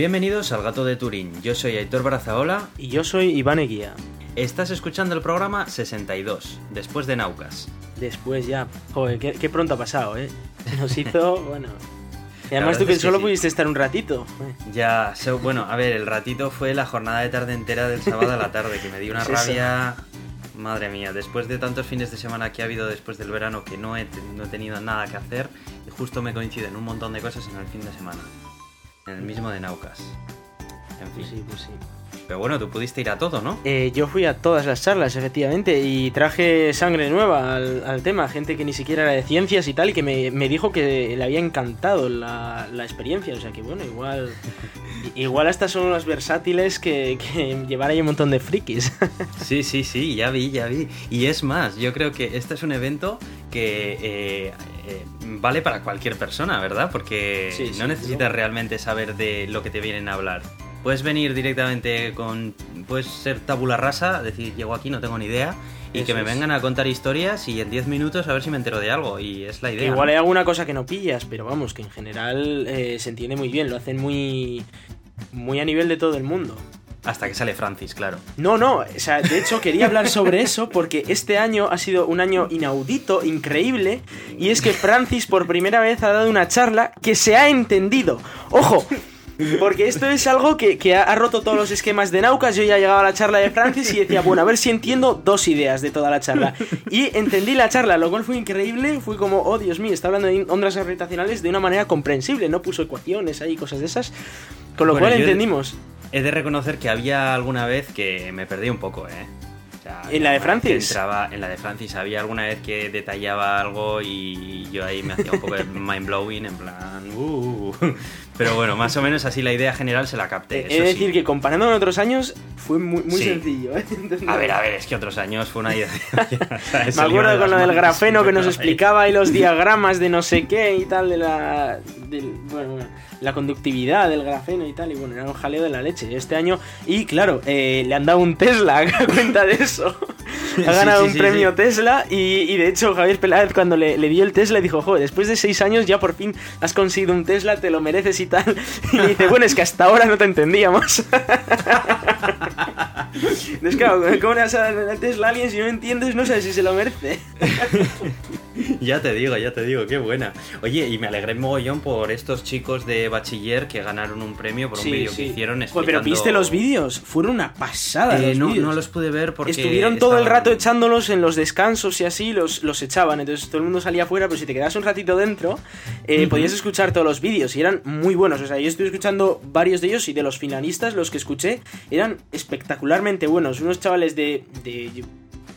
Bienvenidos al Gato de Turín. Yo soy Aitor Brazaola. Y yo soy Iván Eguía. Estás escuchando el programa 62, después de Naucas. Después ya. Joder, qué, qué pronto ha pasado, ¿eh? Nos hizo, bueno. Y además tú que solo sí. pudiste estar un ratito. Ya, so- bueno, a ver, el ratito fue la jornada de tarde entera del sábado a la tarde, que me dio una Es eso. rabia. Madre mía, después de tantos fines de semana que ha habido después del verano que no he, no he tenido nada que hacer, y justo me coinciden un montón de cosas en el fin de semana. En el mismo de Naucas. En fin. Pues sí, pues sí. Pero bueno, tú pudiste ir a todo, ¿no? Eh, yo fui a todas las charlas, efectivamente, y traje sangre nueva al, al tema, gente que ni siquiera era de ciencias y tal, y que me, me dijo que le había encantado la, la experiencia. O sea que bueno, igual. Igual estas son las versátiles que, que llevar ahí un montón de frikis. Sí, sí, sí, ya vi, ya vi. Y es más, yo creo que este es un evento que eh, eh, vale para cualquier persona, ¿verdad? Porque Sí, sí, no necesitas realmente saber de lo que te vienen a hablar. Puedes venir directamente con... Puedes ser tabula rasa, decir, llego aquí, no tengo ni idea, y Eso que me es. vengan a contar historias y en 10 minutos a ver si me entero de algo, y es la idea. Igual ¿no? hay alguna cosa que no pillas, pero vamos, que en general eh, se entiende muy bien, lo hacen muy, muy a nivel de todo el mundo. Hasta que sale Francis, claro. No, no, o sea, de hecho quería hablar sobre eso porque este año ha sido un año inaudito, increíble, y es que Francis por primera vez ha dado una charla que se ha entendido. ¡Ojo! Porque esto es algo que, que ha, ha roto todos los esquemas de Naucas. Yo ya llegaba a la charla de Francis y decía, bueno, a ver si entiendo dos ideas de toda la charla. Y entendí la charla, lo cual fue increíble. Fui como, oh Dios mío, está hablando de ondas gravitacionales de una manera comprensible. No puso ecuaciones ahí, cosas de esas. Con lo Bueno, cual entendimos. He de reconocer que había alguna vez que me perdí un poco, ¿eh? O sea, ¿En la de Francis? Entraba en la de Francis. Había alguna vez que detallaba algo y yo ahí me hacía un poco de mind blowing, en plan. "Uh". Pero bueno, más o menos así la idea general se la capté. He eso de sí. decir que comparando con otros años fue muy, muy Sí. sencillo. ¿eh? A ver, a ver, es que otros años fue una idea. o sea, Me acuerdo de con lo del grafeno que nos explicaba y los diagramas de no sé qué y tal de la del- bueno, bueno, la conductividad del grafeno y tal y bueno era un jaleo de la leche este año y claro eh, le han dado un Tesla a cuenta de eso ha ganado sí, un sí, premio sí. Tesla y, y de hecho Javier Peláez cuando le, le dio el Tesla dijo joder después de seis años ya por fin has conseguido un Tesla te lo mereces y tal y dice bueno es que hasta ahora no te entendíamos Entonces, claro, ¿cómo le vas a dar Tesla a alguien si no entiendes? No sabes si se lo merece. Ya te digo, ya te digo, qué buena. Oye, y me alegré mogollón por estos chicos de bachiller que ganaron un premio por un vídeo que hicieron explicando... pero ¿viste los vídeos? Fueron una pasada Eh, los no, los pude ver porque... Estuvieron todo el rato echándolos en los descansos y así, los, los echaban. Entonces todo el mundo salía afuera, pero si te quedas un ratito dentro, eh, podías escuchar todos los vídeos y eran muy buenos. O sea, yo estuve escuchando varios de ellos y de los finalistas, los que escuché, eran espectacularmente buenos. Unos chavales de, de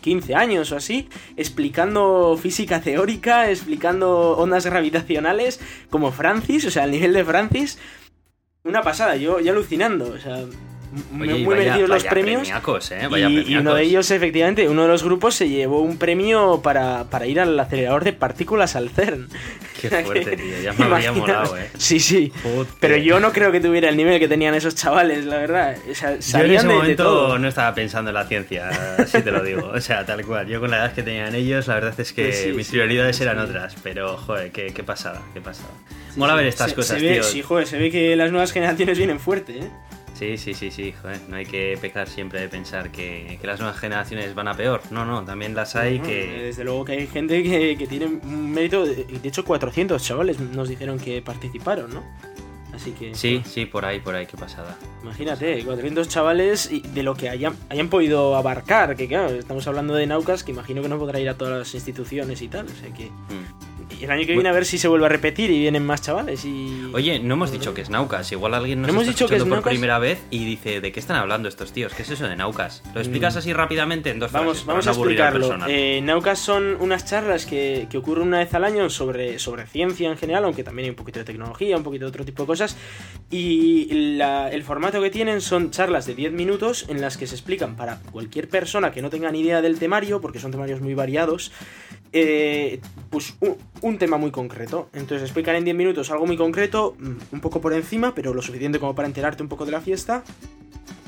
15 años o así, explicando física teórica, explicando ondas gravitacionales, como Francis, o sea, al nivel de Francis. Una pasada, yo, yo alucinando, o sea, Oye, muy vaya- merecidos los premios. ¿eh? Y, uno de ellos, efectivamente, uno de los grupos se llevó un premio para, para ir al acelerador de partículas al CERN. Qué fuerte, tío. Ya me habría molado, ¿eh? Sí, sí. Joder. Pero yo no creo que tuviera el nivel que tenían esos chavales, la verdad. O sea, Yo en ese de- de, momento todo. no estaba pensando en la ciencia, así te lo digo. O sea, tal cual. Yo con la edad que tenían ellos, la verdad es que Pues sí, mis sí, prioridades eran otras. Pero, joder, qué, qué pasada, qué pasada. Mola ver estas Se- cosas, se ve, tío. Sí, joder, se ve que las nuevas generaciones vienen fuerte, ¿eh? Sí, sí, sí, sí, joder. No hay que pecar siempre de pensar que, que las nuevas generaciones van a peor. No, no, también las hay que... Desde luego que hay gente que, que tiene un mérito. De, de hecho, 400 chavales nos dijeron que participaron, ¿no? Así que. Sí, sí, por ahí, por ahí, qué pasada. Imagínate, 400 chavales y de lo que hayan, hayan podido abarcar, que claro, estamos hablando de Naucas, que imagino que no podrá ir a todas las instituciones y tal, o sea que... Mm. Y el año que viene a ver si se vuelve a repetir y vienen más chavales y... Oye, no hemos dicho que es Naucas. Igual alguien nos ¿No hemos está dicho que es por Naucas? primera vez y dice, ¿de qué están hablando estos tíos? ¿Qué es eso de Naucas? ¿Lo explicas Mm. así rápidamente en dos Vamos, frases? vamos a no explicarlo. Eh, Naucas son unas charlas que, que ocurren una vez al año sobre, sobre ciencia en general, aunque también hay un poquito de tecnología, un poquito de otro tipo de cosas. Y la- el formato que tienen son charlas de 10 minutos en las que se explican para cualquier persona que no tenga ni idea del temario, porque son temarios muy variados, eh, pues un, un tema muy concreto. Entonces explican en 10 minutos algo muy concreto, mm, un poco por encima, pero lo suficiente como para enterarte un poco de la fiesta.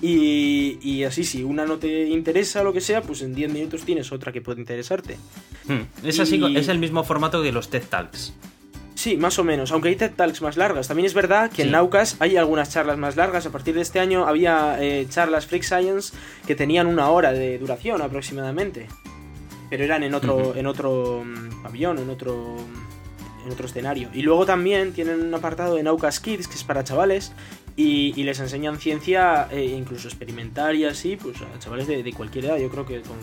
Y, y así, si una no te interesa o lo que sea, pues en 10 minutos tienes otra que puede interesarte. Hmm, Es, así, y- es el mismo formato que los TED Talks. Sí, más o menos, aunque hay TED Talks más largas. También es verdad que en. Naucas hay algunas charlas más largas. A partir de este año había eh, charlas Freak Science que tenían una hora de duración aproximadamente. Pero eran en otro, en otro mm, pabellón, en otro, en otro escenario. Y luego también tienen un apartado de Naucas Kids, que es para chavales, y, y les enseñan ciencia, eh, incluso experimentar y así, pues a chavales de, de cualquier edad. Yo creo que con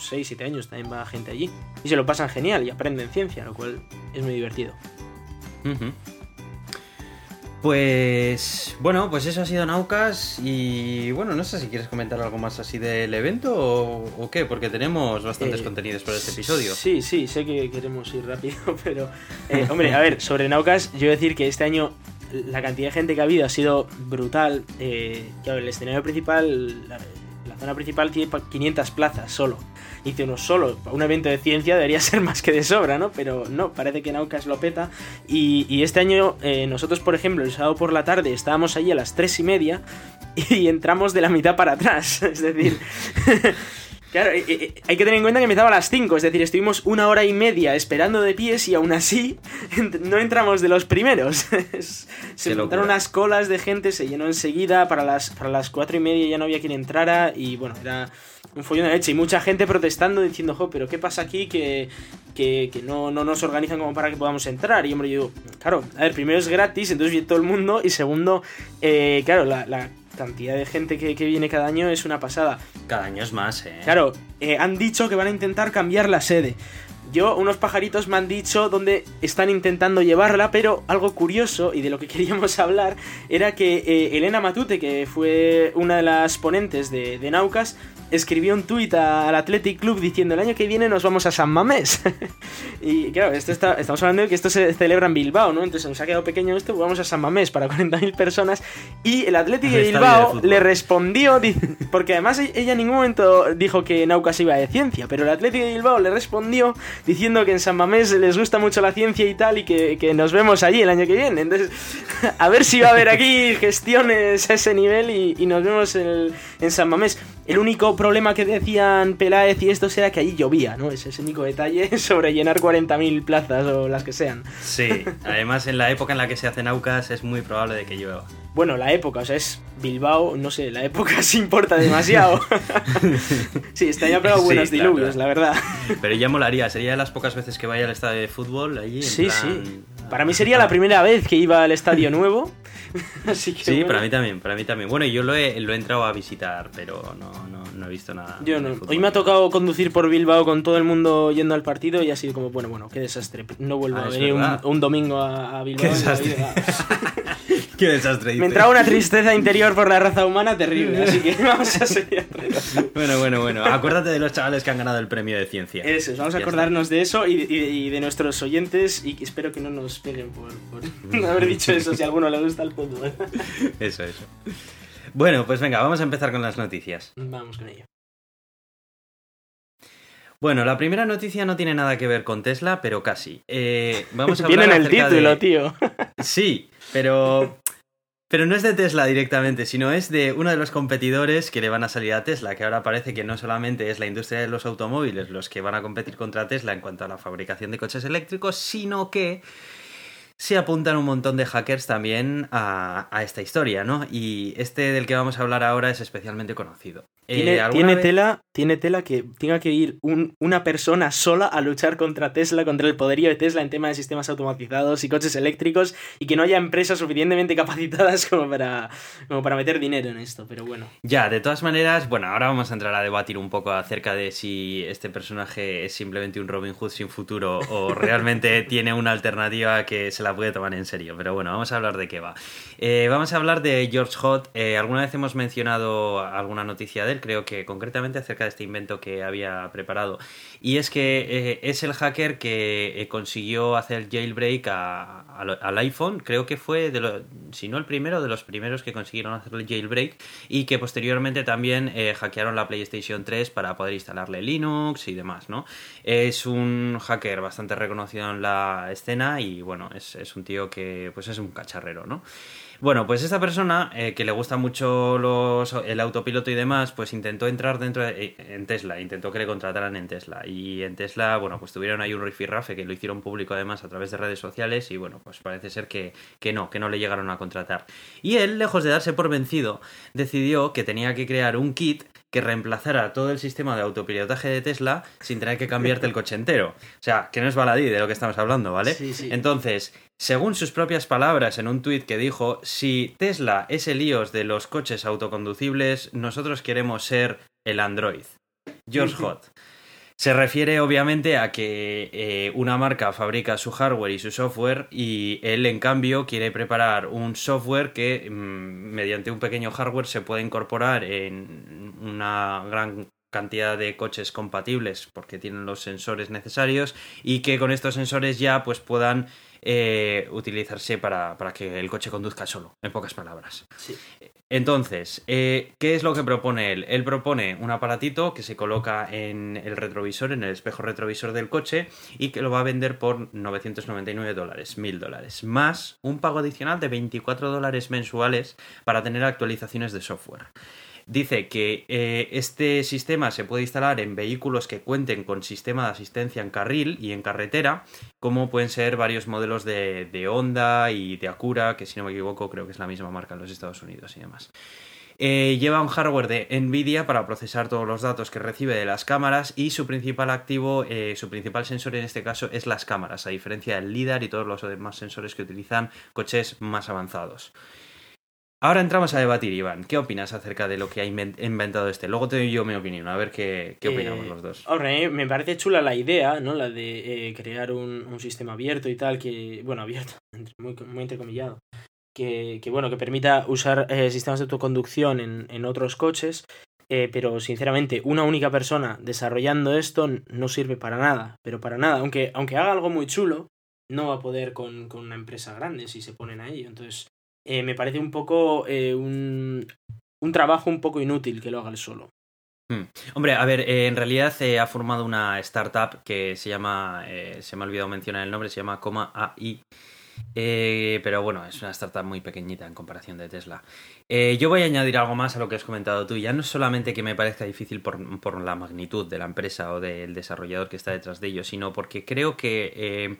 6, 7 años también va gente allí. Y se lo pasan genial y aprenden ciencia, lo cual es muy divertido. Pues bueno, pues eso ha sido Naucas y bueno, no sé si quieres comentar algo más así del evento o, o qué, porque tenemos bastantes Eh, contenidos para este episodio. Sí, sí, sé que queremos ir rápido, pero... eh, hombre, a ver, sobre Naucas, yo decir que este año la cantidad de gente que ha habido ha sido brutal. Eh, claro, el escenario principal, la, la zona principal tiene pa- 500 plazas solo. Y dice uno solo, un evento de ciencia debería ser más que de sobra, ¿no? Pero no, parece que Naucas lo peta. Y, y este año eh, nosotros, por ejemplo, el sábado por la tarde estábamos allí a las 3 y media y entramos de la mitad para atrás. Es decir... Claro, eh, eh, hay que tener en cuenta que empezaba a las 5, es decir, estuvimos una hora y media esperando de pies y aún así no entramos de los primeros. Se montaron unas colas de gente, se llenó enseguida, para las, para las 4 y media ya no había quien entrara y bueno, era un follón de leche y mucha gente protestando diciendo, jo, pero ¿qué pasa aquí que, que, que no, no nos organizan como para que podamos entrar? Y hombre, yo digo, claro, a ver, primero es gratis, entonces viene todo el mundo y segundo, eh, claro, la, la cantidad de gente que, que viene cada año es una pasada. Cada año es más, ¿eh? Claro, eh, han dicho que van a intentar cambiar la sede. Yo, unos pajaritos me han dicho dónde están intentando llevarla, pero algo curioso y de lo que queríamos hablar era que eh, Elena Matute, que fue una de las ponentes de, de Naucas, escribió un tuit al Athletic Club diciendo el año que viene nos vamos a San Mamés. y claro, esto está, estamos hablando de que esto se celebra en Bilbao, ¿no? Entonces nos ha quedado pequeño esto, pues vamos a San Mamés para 40.000 personas. Y el Athletic de Bilbao le respondió, porque además e- ella en ningún momento dijo que Naucas iba de ciencia, pero el Atlético de Bilbao le respondió diciendo que en San Mamés les gusta mucho la ciencia y tal y que, que nos vemos allí el año que viene. Entonces, a ver si va a haber aquí gestiones a ese nivel y, y nos vemos en, en San Mamés. El único problema que decían Peláez y esto era que allí llovía, ¿no? Ese es el único detalle sobre llenar 40.000 plazas o las que sean. Sí, además en la época en la que se hacen Naucas es muy probable de que llueva. Bueno, la época, o sea, es Bilbao, no sé, la época se importa demasiado. sí, está ya pegado Sí, buenos claro, diluvios, claro. la verdad. Pero ya molaría, sería de las pocas veces que vaya al estadio de fútbol allí. en Sí, plan- sí. Para mí sería la primera vez que iba al estadio nuevo. Así que. Sí, bueno, para mí también, para mí también. Bueno, yo lo he, lo he entrado a visitar, pero no, no, no he visto nada. Yo no. Hoy me ha tocado conducir por Bilbao con todo el mundo yendo al partido y ha sido como, bueno, bueno, qué desastre. No vuelvo Ah, a venir un, domingo a, a Bilbao. Qué desastre. Qué desastre. Me entraba una tristeza interior por la raza humana terrible, así que vamos a seguir. Bueno, bueno, bueno. Acuérdate de los chavales que han ganado el premio de ciencia. Eso, vamos a Ya acordarnos de eso y, y- y de nuestros oyentes y espero que no nos peguen por, por haber dicho eso si a alguno le gusta el fútbol. Eso, eso. Bueno, pues venga, vamos a empezar con las noticias. Vamos con ello. Bueno, la primera noticia no tiene nada que ver con Tesla, pero casi. Eh, vamos a hablar en el título, de- tío. Sí, pero. Pero no es de Tesla directamente, sino es de uno de los competidores que le van a salir a Tesla, que ahora parece que no solamente es la industria de los automóviles los que van a competir contra Tesla en cuanto a la fabricación de coches eléctricos, sino que se apuntan un montón de hackers también a, a esta historia, ¿no? Y este del que vamos a hablar ahora es especialmente conocido. Eh, Tiene, ¿alguna tiene vez- tela, tiene tela que tenga que ir un- una persona sola a luchar contra Tesla, contra el poderío de Tesla en tema de sistemas automatizados y coches eléctricos y que no haya empresas suficientemente capacitadas como para, como para meter dinero en esto, pero bueno. Ya, de todas maneras, bueno, ahora vamos a entrar a debatir un poco acerca de si este personaje es simplemente un Robin Hood sin futuro o realmente tiene una alternativa que se la puede tomar en serio. Pero bueno, vamos a hablar de qué va. Eh, vamos a hablar de George Hot. Eh, alguna vez hemos mencionado alguna noticia de él, creo que concretamente acerca de este invento que había preparado. Y es que eh, es el hacker que eh, consiguió hacer jailbreak al iPhone. Creo que fue, de lo- si no el primero, de los primeros que consiguieron hacerle jailbreak. Y que posteriormente también hackearon la PlayStation 3 para poder instalarle Linux y demás, ¿no? Es un hacker bastante reconocido en la escena y bueno, es, es un tío que pues es un cacharrero, ¿no? Bueno, pues esta persona, eh, que le gusta mucho los, el autopiloto y demás, pues intentó entrar dentro de, eh, en Tesla, intentó que le contrataran en Tesla. Y en Tesla, bueno, pues tuvieron ahí un rifirrafe que lo hicieron público además a través de redes sociales y bueno, pues parece ser que, que no, que no le llegaron a contratar. Y él, lejos de darse por vencido, decidió que tenía que crear un kit que reemplazara todo el sistema de autopilotaje de Tesla sin tener que cambiarte el coche entero. O sea, que no es baladí de lo que estamos hablando, ¿vale? Sí, sí. Entonces, según sus propias palabras en un tuit que dijo, si Tesla es el iOS de los coches autoconducibles, nosotros queremos ser el Android. George Hot. Se refiere obviamente a que eh, una marca fabrica su hardware y su software y él en cambio quiere preparar un software que mm, mediante un pequeño hardware se puede incorporar en una gran cantidad de coches compatibles porque tienen los sensores necesarios y que con estos sensores ya pues puedan eh, utilizarse para, para, que el coche conduzca solo, en pocas palabras. Sí. Entonces, eh, ¿qué es lo que propone él? Él propone un aparatito que se coloca en el retrovisor, en el espejo retrovisor del coche, y que lo va a vender por 999 dólares, 1000 dólares, más un pago adicional de 24 dólares mensuales para tener actualizaciones de software. Dice que eh, este sistema se puede instalar en vehículos que cuenten con sistema de asistencia en carril y en carretera, como pueden ser varios modelos de, Honda y de Acura, que si no me equivoco creo que es la misma marca en los Estados Unidos y demás. Eh, lleva un hardware de Nvidia para procesar todos los datos que recibe de las cámaras y su principal activo, eh, su principal sensor en este caso es las cámaras, a diferencia del LIDAR y todos los demás sensores que utilizan coches más avanzados. Ahora entramos a debatir, Iván. ¿Qué opinas acerca de lo que ha inventado este? Luego te doy yo mi opinión, a ver qué, qué opinamos Eh, los dos. Hombre, me parece chula la idea, ¿no? La de eh, crear un, un sistema abierto y tal, que, bueno, abierto, muy, muy entrecomillado, que, que, bueno, que permita usar eh, sistemas de autoconducción en, en otros coches, eh, pero sinceramente, una única persona desarrollando esto no sirve para nada, pero para nada, aunque, aunque haga algo muy chulo, no va a poder con, con una empresa grande si se ponen a ello, entonces eh, me parece un poco eh, un, un trabajo un poco inútil que lo haga él solo. Hombre, a ver, eh, en realidad ha formado una startup que se llama, se me ha olvidado mencionar el nombre, se llama Coma AI. Pero bueno, es una startup muy pequeñita en comparación de Tesla. Yo voy a añadir algo más a lo que has comentado tú. Ya no es solamente que me parezca difícil por, por la magnitud de la empresa o del desarrollador que está detrás de ello, sino porque creo que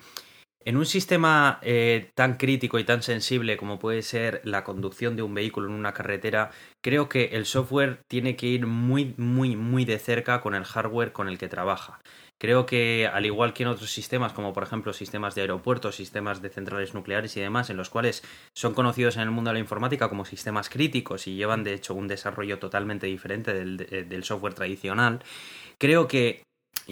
en un sistema eh, tan crítico y tan sensible como puede ser la conducción de un vehículo en una carretera, creo que el software tiene que ir muy, muy, muy de cerca con el hardware con el que trabaja. Creo que al igual que en otros sistemas, como por ejemplo sistemas de aeropuertos, sistemas de centrales nucleares y demás, en los cuales son conocidos en el mundo de la informática como sistemas críticos y llevan de hecho un desarrollo totalmente diferente del, de- del software tradicional, creo que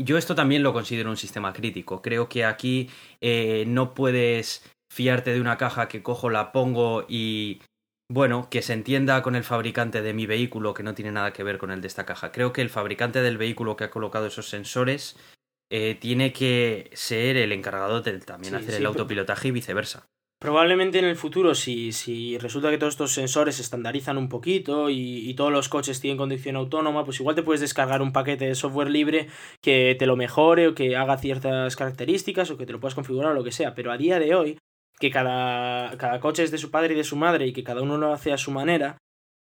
yo esto también lo considero un sistema crítico. Creo que aquí eh, no puedes fiarte de una caja que cojo, la pongo y bueno, que se entienda con el fabricante de mi vehículo que no tiene nada que ver con el de esta caja. Creo que el fabricante del vehículo que ha colocado esos sensores eh, tiene que ser el encargado de también Sí, hacer sí, el autopilotaje y viceversa. Probablemente en el futuro, si, si resulta que todos estos sensores se estandarizan un poquito y, y todos los coches tienen conducción autónoma, pues igual te puedes descargar un paquete de software libre que te lo mejore o que haga ciertas características o que te lo puedas configurar o lo que sea. Pero a día de hoy, que cada, cada coche es de su padre y de su madre y que cada uno lo hace a su manera,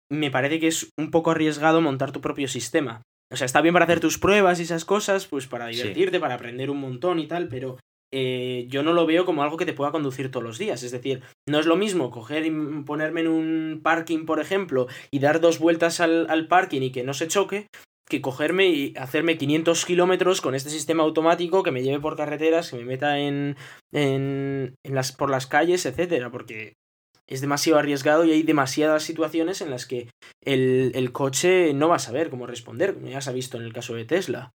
me parece que es un poco arriesgado montar tu propio sistema. O sea, está bien para hacer tus pruebas y esas cosas, pues para Sí. divertirte, para aprender un montón y tal, pero eh, yo no lo veo como algo que te pueda conducir todos los días. Es decir, no es lo mismo coger y ponerme en un parking, por ejemplo, y dar dos vueltas al, al parking y que no se choque, que cogerme y hacerme 500 kilómetros con este sistema automático que me lleve por carreteras, que me meta en, en, en las, por las calles, etcétera, porque es demasiado arriesgado y hay demasiadas situaciones en las que el, el coche no va a saber cómo responder, como ya se ha visto en el caso de Tesla.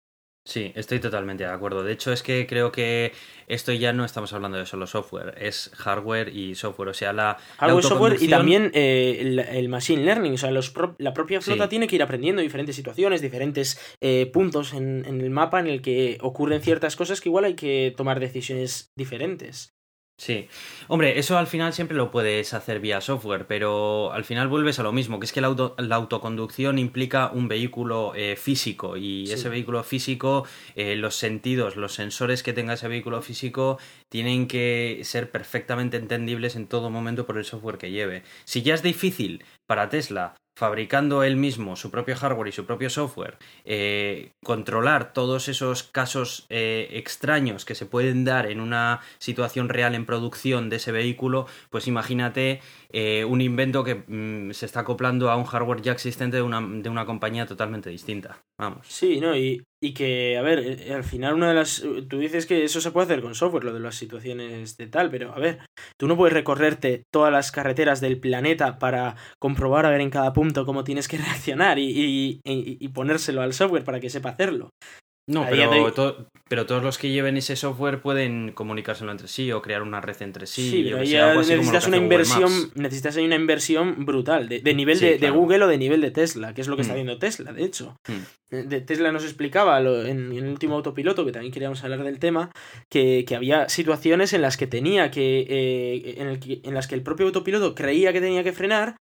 Sí, estoy totalmente de acuerdo. De hecho, es que creo que esto ya no estamos hablando de solo software, es hardware y software. O sea, la, la Algo de software y también eh, el, el machine learning. O sea, los pro- la propia flota Sí. tiene que ir aprendiendo diferentes situaciones, diferentes eh, puntos en, en el mapa en el que ocurren ciertas cosas que igual hay que tomar decisiones diferentes. Sí, hombre, eso al final siempre lo puedes hacer vía software, pero al final vuelves a lo mismo, que es que la, auto, la autoconducción implica un vehículo eh, físico y ese vehículo físico, eh, los sentidos, los sensores que tenga ese vehículo físico tienen que ser perfectamente entendibles en todo momento por el software que lleve. Si ya es difícil para Tesla fabricando él mismo su propio hardware y su propio software, eh, controlar todos esos casos eh, extraños que se pueden dar en una situación real en producción de ese vehículo, pues imagínate eh, un invento que mm, se está acoplando a un hardware ya existente de una, de una compañía totalmente distinta. Vamos. Sí, ¿no? Y, y que, a ver, eh, al final una de las... Tú dices que eso se puede hacer con software, lo de las situaciones de tal, pero a ver, tú no puedes recorrerte todas las carreteras del planeta para comprobar a ver en cada punto cómo tienes que reaccionar y, y, y ponérselo al software para que sepa hacerlo. No, pero, pero, todos los que lleven ese software pueden comunicárselo entre sí o crear una red entre sí. Sí, pero ya necesitas una inversión, necesitas una inversión brutal, de, nivel de, Google o de nivel de Tesla, que es lo que está mm. haciendo Tesla, de hecho. Mm. Eh, de Tesla nos explicaba en, el último autopiloto, que también queríamos hablar del tema, que, había situaciones en las que tenía que, eh, en, en las que el propio autopiloto creía que tenía que frenar,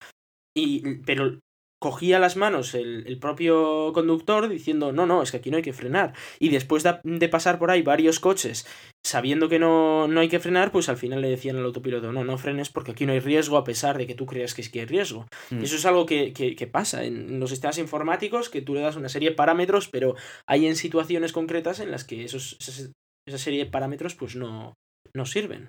y, pero cogía las manos el, propio conductor diciendo, no, no, es que aquí no hay que frenar. Y después de, pasar por ahí varios coches sabiendo que no, no, hay que frenar, pues al final le decían al autopiloto, no, no frenes porque aquí no hay riesgo a pesar de que tú creas que sí que hay riesgo. Mm. Eso es algo que, que, pasa en los sistemas informáticos, que tú le das una serie de parámetros, pero hay en situaciones concretas en las que esos, esa, serie de parámetros pues no, no sirven.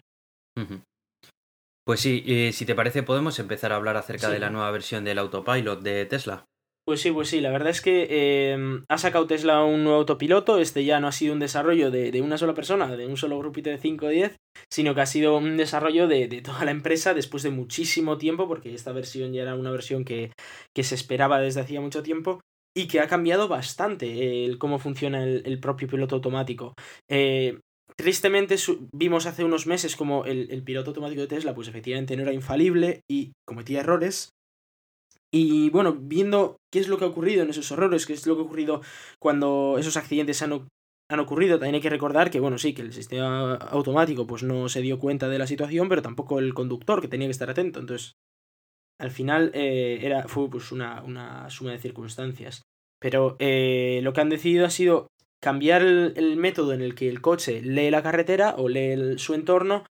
Pues sí, y si te parece podemos empezar a hablar acerca de la nueva versión del autopilot de Tesla. Pues sí, pues sí, la verdad es que em, ha sacado Tesla un nuevo autopiloto, este ya no ha sido un desarrollo de, una sola persona, de un solo grupito de 5 o 10, sino que ha sido un desarrollo de, toda la empresa después de muchísimo tiempo, porque esta versión ya era una versión que, que se esperaba desde hacía mucho tiempo, y que ha cambiado bastante el cómo funciona el, propio piloto automático. Eh, Tristemente vimos hace unos meses como el, piloto automático de Tesla pues efectivamente no era infalible y cometía errores. Y bueno, viendo qué es lo que ha ocurrido en esos errores, qué es lo que ha ocurrido cuando esos accidentes han, han ocurrido, también hay que recordar que, bueno, sí, que el sistema automático pues no se dio cuenta de la situación, pero tampoco el conductor, que tenía que estar atento. Entonces, al final eh, era, fue pues una, una, suma de circunstancias. Pero eh, lo que han decidido ha sido cambiar el, método en el que el coche lee la carretera o lee su entorno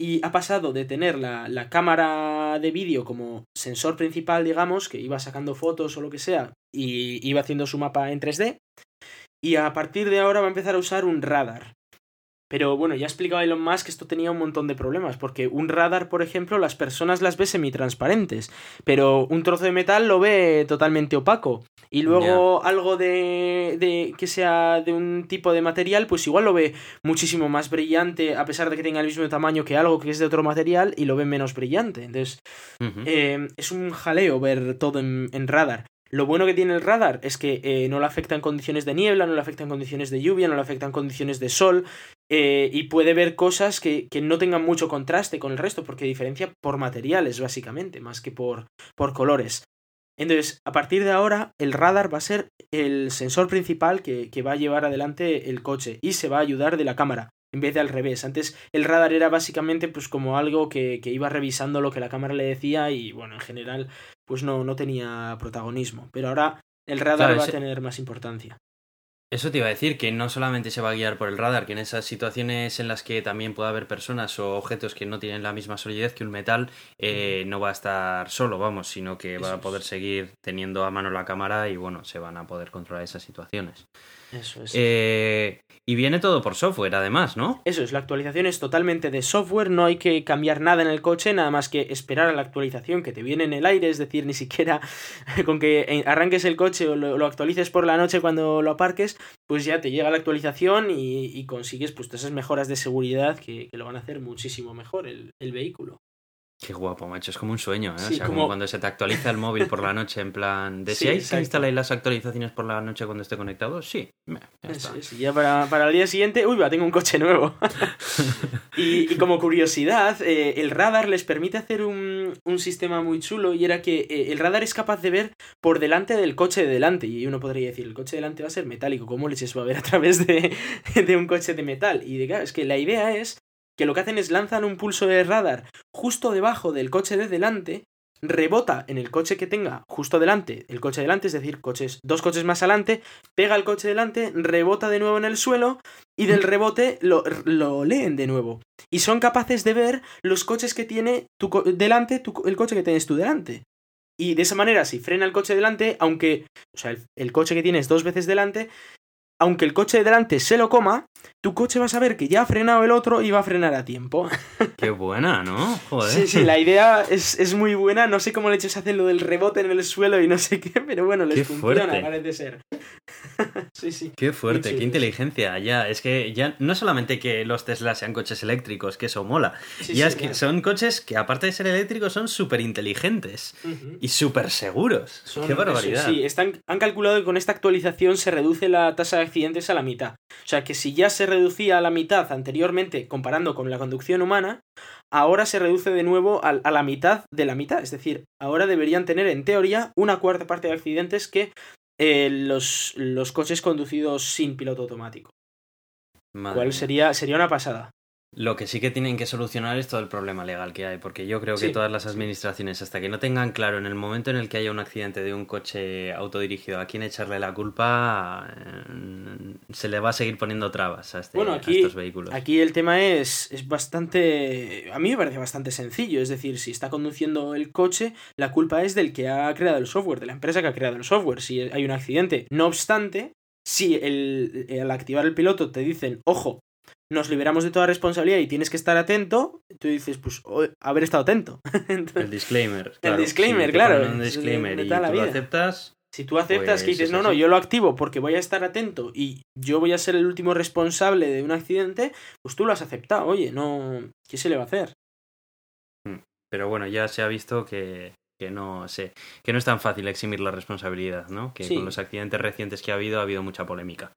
y ha pasado de tener la, la cámara de vídeo como sensor principal, digamos, que iba sacando fotos o lo que sea y iba haciendo su mapa en 3D, y a partir de ahora va a empezar a usar un radar. Pero bueno, ya explicaba Elon Musk que esto tenía un montón de problemas, porque un radar, por ejemplo, las personas las ve semitransparentes, pero un trozo de metal lo ve totalmente opaco. Y luego algo de, de que sea de un tipo de material, pues igual lo ve muchísimo más brillante, a pesar de que tenga el mismo tamaño que algo que es de otro material, y lo ve menos brillante. Entonces, eh, es un jaleo ver todo en, en radar. Lo bueno que tiene el radar es que eh, no le afecta en condiciones de niebla, no le afecta en condiciones de lluvia, no le afecta en condiciones de sol eh, y puede ver cosas que, que, no tengan mucho contraste con el resto porque diferencia por materiales básicamente, más que por, por colores. Entonces, a partir de ahora, el radar va a ser el sensor principal que, que va a llevar adelante el coche y se va a ayudar de la cámara en vez de al revés. Antes el radar era básicamente pues como algo que, que, iba revisando lo que la cámara le decía y bueno, en general pues no, no tenía protagonismo. Pero ahora el radar va a tener más importancia. Eso te iba a decir, que no solamente se va a guiar por el radar, que en esas situaciones en las que también puede haber personas o objetos que no tienen la misma solidez que un metal, eh, no va a estar solo, vamos, sino que va a poder seguir teniendo a mano la cámara y bueno, se van a poder controlar esas situaciones. Eso es. Eh, y viene todo por software, además, ¿no? Eso es, la actualización es totalmente de software, no hay que cambiar nada en el coche, nada más que esperar a la actualización que te viene en el aire, es decir, ni siquiera con que arranques el coche o lo, actualices por la noche cuando lo aparques, pues ya te llega la actualización y, consigues pues todas esas mejoras de seguridad que, lo van a hacer muchísimo mejor el vehículo. Qué guapo, macho. Es como un sueño, ¿eh? o sea, como... cuando se te actualiza el móvil por la noche, en plan. ¿De si hay que instalar las actualizaciones por la noche cuando esté conectado? Sí. Ya, ya para, el día siguiente, uy, va, tengo un coche nuevo. y, como curiosidad, eh, el radar les permite hacer un, un, sistema muy chulo y era que eh, el radar es capaz de ver por delante del coche de delante. Y uno podría decir, el coche de delante va a ser metálico, ¿cómo leches va a ver a través de, de un coche de metal? Y de, claro, es que la idea es que lo que hacen es lanzan un pulso de radar justo debajo del coche de delante, rebota en el coche que tenga justo delante, el coche delante, es decir, coches, dos coches más adelante, pega el coche delante, rebota de nuevo en el suelo y del rebote lo, lo leen de nuevo. Y son capaces de ver los coches que tiene tu co- delante, tu- el coche que tienes tú delante. Y de esa manera, si frena el coche delante, aunque, o sea, el, el coche que tienes dos veces delante, aunque el coche de delante se lo coma, tu coche va a saber que ya ha frenado el otro y va a frenar a tiempo. Qué buena, ¿no? Joder. Sí, sí, la idea es, es muy buena. No sé cómo leches hacen lo del rebote en el suelo y no sé qué, pero bueno, les Qué funciona, fuerte. parece ser. sí, sí. Qué fuerte, qué inteligencia. Ya, es que ya no solamente que los Tesla sean coches eléctricos, que eso mola. Sí, ya sí, es que claro. son coches que aparte de ser eléctricos son súper inteligentes Ujú. y súper seguros. Son- qué barbaridad. eso, sí, están, han calculado que con esta actualización se reduce la tasa de accidentes a la mitad. O sea que si ya se reducía a la mitad anteriormente comparando con la conducción humana, ahora se reduce de nuevo a, a la mitad de la mitad. Es decir, ahora deberían tener en teoría una cuarta parte de accidentes que eh, los, los coches conducidos sin piloto automático. Madre mía. sería, sería una pasada. Lo que sí que tienen que solucionar es todo el problema legal que hay, porque yo creo que Sí. todas las administraciones, hasta que no tengan claro en el momento en el que haya un accidente de un coche autodirigido a quién echarle la culpa, eh, se le va a seguir poniendo trabas a, este- Bueno, a aquí- estos vehículos. Aquí el tema es, es bastante... A mí me parece bastante sencillo. Es decir, si está conduciendo el coche, la culpa es del que ha creado el software, de la empresa que ha creado el software. Si hay un accidente. No obstante, si el, al activar el piloto te dicen, ojo, nos liberamos de toda responsabilidad y tienes que estar atento, tú dices, pues, haber estado atento. Entonces, El disclaimer. claro. disclaimer, Si claro, ponen Un es de- disclaimer de y toda la tú lo vida. aceptas, Si tú aceptas que Pues dices, es no, no, yo lo activo porque voy a estar atento y yo voy a ser el último responsable de un accidente, pues tú lo has aceptado. Oye, no. ¿Qué se le va a hacer? pero bueno, ya se ha visto que, que no sé, que no es tan fácil eximir la responsabilidad, ¿no? Que Sí. con los accidentes recientes que ha habido ha habido mucha polémica.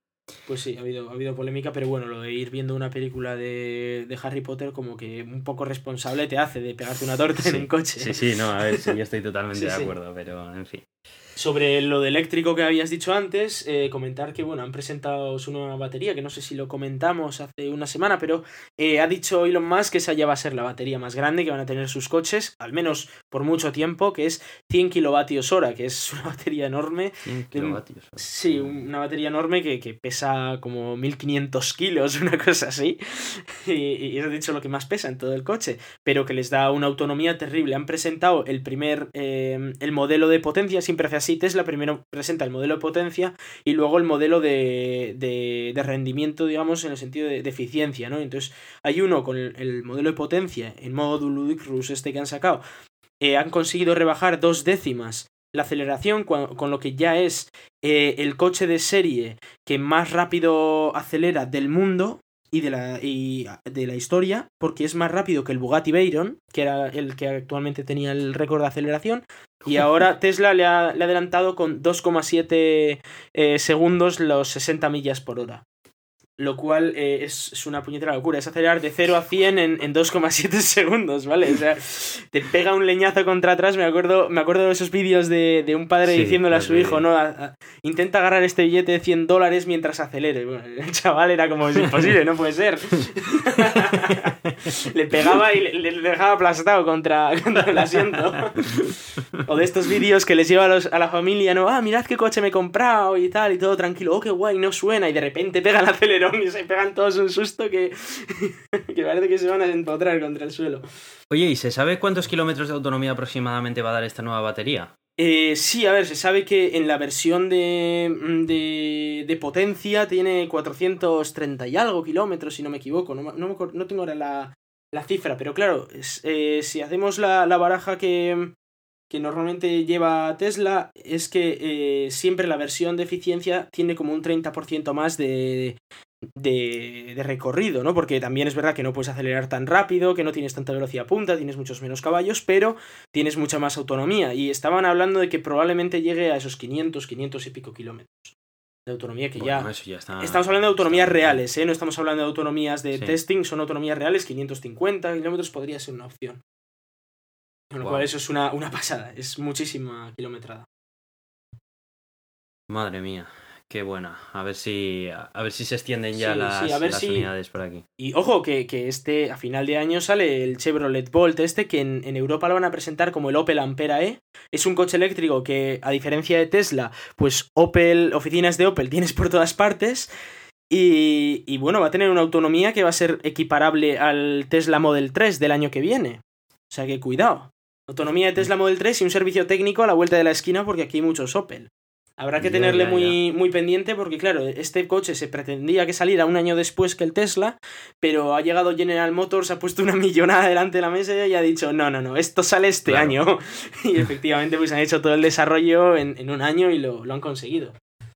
Pues sí, ha habido, ha habido polémica, pero bueno, lo de ir viendo una película de, de Harry Potter como que un poco responsable te hace de pegarte una torta en un coche. Sí, sí, no, a ver, sí, yo estoy totalmente Sí, de acuerdo, pero en fin. Sobre lo de eléctrico que habías dicho antes, eh, comentar que bueno, han presentado su nueva batería, que no sé si lo comentamos hace una semana, pero eh, ha dicho Elon Musk que esa ya va a ser la batería más grande que van a tener sus coches, al menos por mucho tiempo, que es 100 kilovatios hora, que es una batería enorme. 100 kilovatios. Sí, una batería enorme que, que pesa como 1500 kilos, una cosa así. Y, y es de hecho lo que más pesa en todo el coche, pero que les da una autonomía terrible. Han presentado el primer, eh, el modelo de potencia, siempre hace así. Tesla primero presenta el modelo de potencia y luego el modelo de, de, rendimiento, digamos, en el sentido de, eficiencia, ¿no? Entonces hay uno con el, el modelo de potencia, el modo Ludicrous este que han sacado, eh, han conseguido rebajar dos décimas la aceleración, con lo que ya es eh, el coche de serie que más rápido acelera del mundo y de la, y de la historia, porque es más rápido que el Bugatti Veyron, que era el que actualmente tenía el récord de aceleración, y ahora Tesla le ha, le ha adelantado con 2,7 eh, segundos los 60 millas por hora. Lo cual eh, es, es una puñetera locura. Es acelerar de 0 a 100 en, en 2,7 segundos, ¿vale? O sea, te pega un leñazo contra atrás. Me acuerdo, me acuerdo de esos vídeos de, de un padre Sí, diciéndole a su hijo. ¿no? A- a- intenta agarrar este billete de 100 dólares mientras acelere. Bueno, el chaval era como, es imposible, no puede ser. le pegaba y le, dejaba aplastado contra, el asiento. o de estos vídeos que les lleva a la familia, ¿no? Ah, mirad qué coche me he comprado y tal, y todo tranquilo. Oh, qué guay, no suena. Y de repente pega el acelerón y se pegan todos un susto que, que parece que se van a empotrar contra el suelo. Oye, ¿y se sabe cuántos kilómetros de autonomía aproximadamente va a dar esta nueva batería? Eh, sí, a ver, se sabe que en la versión de, de, de potencia tiene 430 y algo kilómetros, si no me equivoco. No, no, tengo ahora la, la cifra, pero claro, eh, si hacemos la, la baraja que, que normalmente lleva Tesla, es que eh, siempre la versión de eficiencia tiene como un 30% más de, de, de recorrido, ¿no? Porque también es verdad que no puedes acelerar tan rápido, que no tienes tanta velocidad punta, tienes muchos menos caballos, pero tienes mucha más autonomía. Y estaban hablando de que probablemente llegue a esos 500, 500 y pico kilómetros de autonomía que Bueno, ya... está. Estamos hablando de autonomías está reales, ¿eh? No estamos hablando de autonomías de Sí. testing, son autonomías reales, 550 kilómetros podría ser una opción. Con lo Wow. cual eso es una, una pasada, es muchísima kilometrada. Madre mía. Qué buena. A ver si, a ver si se extienden ya Sí, las, sí, a ver las si- unidades por aquí. Y ojo, que, que este, a final de año sale el Chevrolet Bolt este, que en, en Europa lo van a presentar como el Opel Ampera E. Es un coche eléctrico que, a diferencia de Tesla, pues Opel, oficinas de Opel tienes por todas partes. Y, y bueno, va a tener una autonomía que va a ser equiparable al Tesla Model 3 del año que viene. O sea que cuidado. Autonomía de Tesla Model 3 y un servicio técnico a la vuelta de la esquina porque aquí hay muchos Opel. Habrá que Ya, tenerle ya, muy, muy pendiente porque, claro, este coche se pretendía que saliera un año después que el Tesla, pero ha llegado General Motors, ha puesto una millonada delante de la mesa y ha dicho, no, no, no, esto sale este Claro. año. Y efectivamente pues han hecho todo el desarrollo en, en un año y lo, lo han conseguido.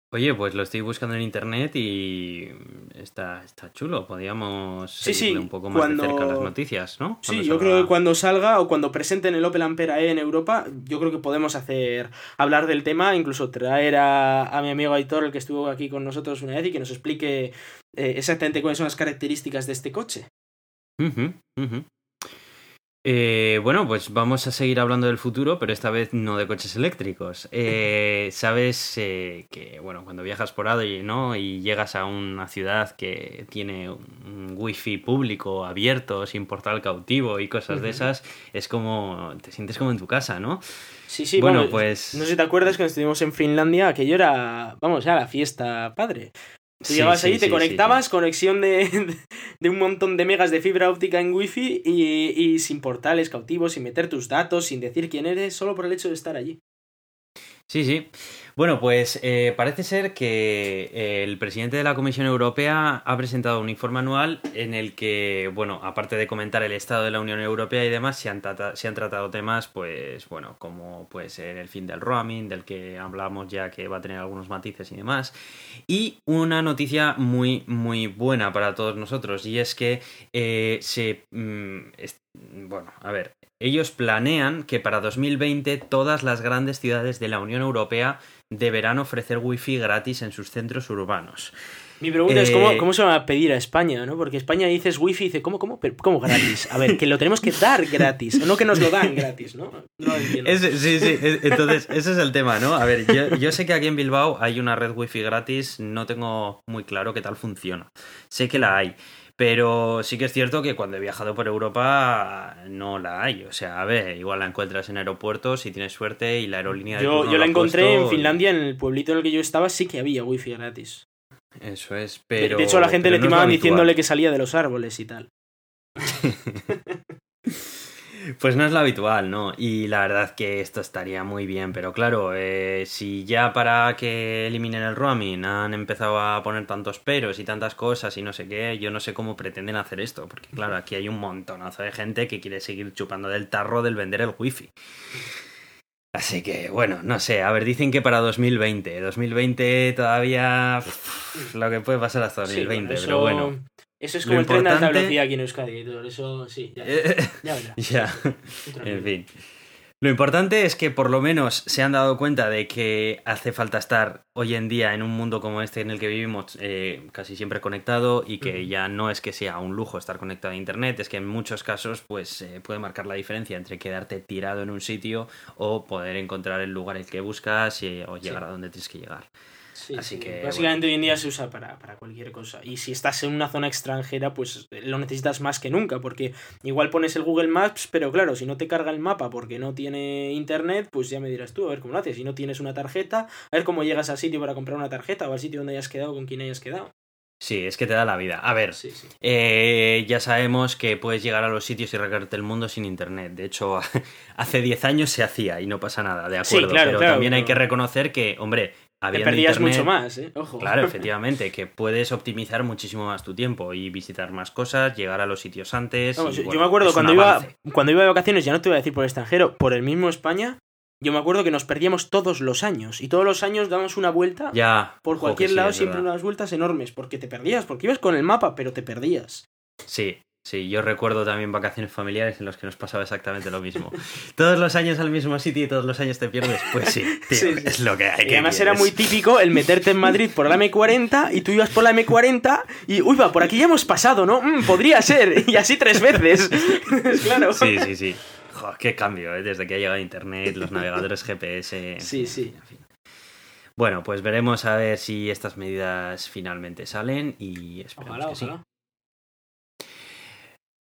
Oye, pues lo estoy buscando en internet y está, está chulo. Podríamos Sí, un poco más cuando- de cerca las noticias, ¿no? Sí, yo creo que cuando salga o cuando presenten el Opel Ampera E en Europa, yo creo que podemos hacer hablar del tema, incluso traer a, a mi amigo Aitor, el que estuvo aquí con nosotros una vez, y que nos explique eh, exactamente cuáles son las características de este coche. Ujú, ujú. Eh, bueno, pues vamos a seguir hablando del futuro, pero esta vez no de coches eléctricos. Eh, Sabes eh, que, bueno, cuando viajas por ahí, ¿no? Y llegas a una ciudad que tiene un wifi público abierto, sin portal cautivo y cosas de esas, es como, te sientes como en tu casa, ¿no? Sí, sí, bueno, vamos, pues... No sé si te acuerdas cuando estuvimos en Finlandia, aquello era, vamos, ya la fiesta padre. Tú Sí, llegabas sí, ahí, te sí, conectabas, conexión de, de un montón de megas de fibra óptica en wifi y, y sin portales cautivos, sin meter tus datos, sin decir quién eres, solo por el hecho de estar allí. Sí, sí. Bueno, pues eh, parece ser que eh, el presidente de la Comisión Europea ha presentado un informe anual en el que, bueno, aparte de comentar el estado de la Unión Europea y demás, se han, trata- se han tratado temas, pues, bueno, como puede ser el fin del roaming, del que hablamos ya que va a tener algunos matices y demás. Y una noticia muy, muy buena para todos nosotros, y es que eh, se... mm, bueno, a ver, ellos planean que para 2020 todas las grandes ciudades de la Unión Europea deberán ofrecer wifi gratis en sus centros urbanos. Mi pregunta es Eh, ¿cómo, cómo se va a pedir a España, ¿no? Porque España dices wifi y dice, ¿cómo, cómo? Pero, ¿Cómo gratis? A ver, que lo tenemos que dar gratis, no que nos lo dan gratis, ¿no? No entiendo. Sí, sí, es- entonces ese es el tema, ¿no? A ver, yo, yo sé que aquí en Bilbao hay una red wifi gratis, no tengo muy claro qué tal funciona. Sé que la hay, pero sí que es cierto que cuando he viajado por Europa no la hay. O sea, a ver, igual la encuentras en aeropuertos si tienes suerte y la aerolínea de Yo, yo la encontré puesto en Finlandia, en el pueblito en el que yo estaba, sí que había wifi gratis. Eso es, pero... de hecho, a la gente le no timaban diciéndole que salía de los árboles y tal. Pues no es lo habitual, ¿no? Y la verdad que esto estaría muy bien, pero claro, eh, si ya para que eliminen el roaming han empezado a poner tantos peros y tantas cosas y no sé qué, yo no sé cómo pretenden hacer esto, porque claro, aquí hay un montonazo de gente que quiere seguir chupando del tarro del vender el wifi. Así que, bueno, no sé, a ver, dicen que para 2020, 2020 todavía pff, lo que puede pasar hasta Sí, 2020, eso- pero bueno. Eso es Lo como el tren de alta velocidad aquí en Euskadi. todo Eso sí, ya, Eh, ya verás. ya. Tranquilo. En fin. Lo importante es que por lo menos se han dado cuenta de que hace falta estar hoy en día en un mundo como este en el que vivimos eh, casi siempre conectado y que ya no es que sea un lujo estar conectado a internet, es que en muchos casos pues eh, puede marcar la diferencia entre quedarte tirado en un sitio o poder encontrar el lugar el que buscas y- o llegar a donde tienes que llegar. Sí, Así sí. que, Básicamente hoy en día se usa para, para cualquier cosa. Y si estás en una zona extranjera, pues eh, lo necesitas más que nunca. Porque igual pones el Google Maps, pero claro, si no te carga el mapa porque no tiene internet, pues ya me dirás tú, a ver cómo lo haces. Si no tienes una tarjeta, a ver cómo llegas al sitio para comprar una tarjeta o al sitio donde hayas quedado con quien hayas quedado. Sí, es que te da la vida. A ver, Sí, sí. Eh, ya sabemos que puedes llegar a los sitios y recorrerte el mundo sin internet. De hecho, hace 10 años se hacía y no pasa nada, de Sí, acuerdo. claro, pero claro, también hay que reconocer que, hombre, Te perdías internet, mucho más, ¿eh? Ojo. Claro, efectivamente, que puedes optimizar muchísimo más tu tiempo y visitar más cosas, llegar a los sitios antes. Vamos, y, yo- bueno, yo me acuerdo cuando iba, cuando iba de vacaciones, ya no te voy a decir por el extranjero, por el mismo España, yo me acuerdo que nos perdíamos todos los años. Y todos los años dábamos una vuelta Ya, por cualquier sí, lado, siempre unas vueltas enormes, porque te perdías, porque ibas con el mapa, pero te perdías. Sí, sí, yo recuerdo también vacaciones familiares en las que nos pasaba exactamente lo mismo. todos los años al mismo sitio y todos los años te pierdes. Pues sí, tío, Sí, sí. es lo que hay. Y que además era muy típico el meterte en Madrid por la M40 y tú ibas por la M40 y, uy, va, por aquí ya hemos pasado, ¿no? Mm, podría ser. Y así tres veces. claro. Sí, sí, sí. Jo, qué cambio, ¿eh? Desde que ha llegado Internet, los navegadores GPS. Sí, sí. en fin. Bueno, pues veremos a ver si estas medidas finalmente salen y esperamos Ojalá, que sí.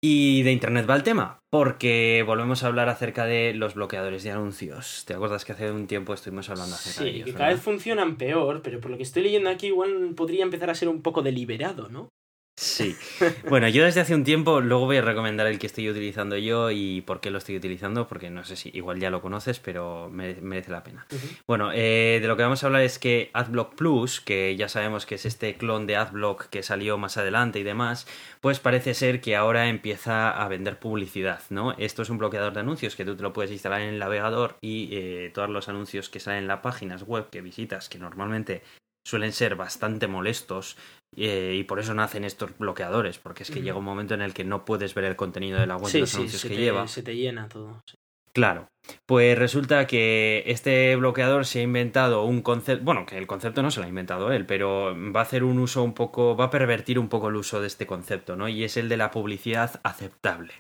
Y de internet va el tema, porque volvemos a hablar acerca de los bloqueadores de anuncios. ¿Te acuerdas que hace un tiempo estuvimos hablando acerca de Sí, ellos? que cada vez funcionan peor, pero por lo que estoy leyendo aquí igual podría empezar a ser un poco deliberado, ¿no? Sí. Bueno, yo desde hace un tiempo, luego voy a recomendar el que estoy utilizando yo y por qué lo estoy utilizando, porque no sé si igual ya lo conoces, pero mere- merece la pena. Bueno, eh, de lo que vamos a hablar es que AdBlock Plus, que ya sabemos que es este clon de AdBlock que salió más adelante y demás, pues parece ser que ahora empieza a vender publicidad, ¿no? Esto es un bloqueador de anuncios que tú te lo puedes instalar en el navegador y eh, todos los anuncios que salen en las páginas web que visitas, que normalmente suelen ser bastante molestos eh, y por eso nacen estos bloqueadores, porque es que llega un momento en el que no puedes ver el contenido de la web de Sí, los sí, anuncios que te, lleva. se te llena todo. sí. Claro. Pues resulta que este bloqueador se ha inventado un concepto, bueno, que el concepto no se lo ha inventado él, pero va a hacer un uso un poco, va a pervertir un poco el uso de este concepto, ¿no? Y es el de la publicidad aceptable.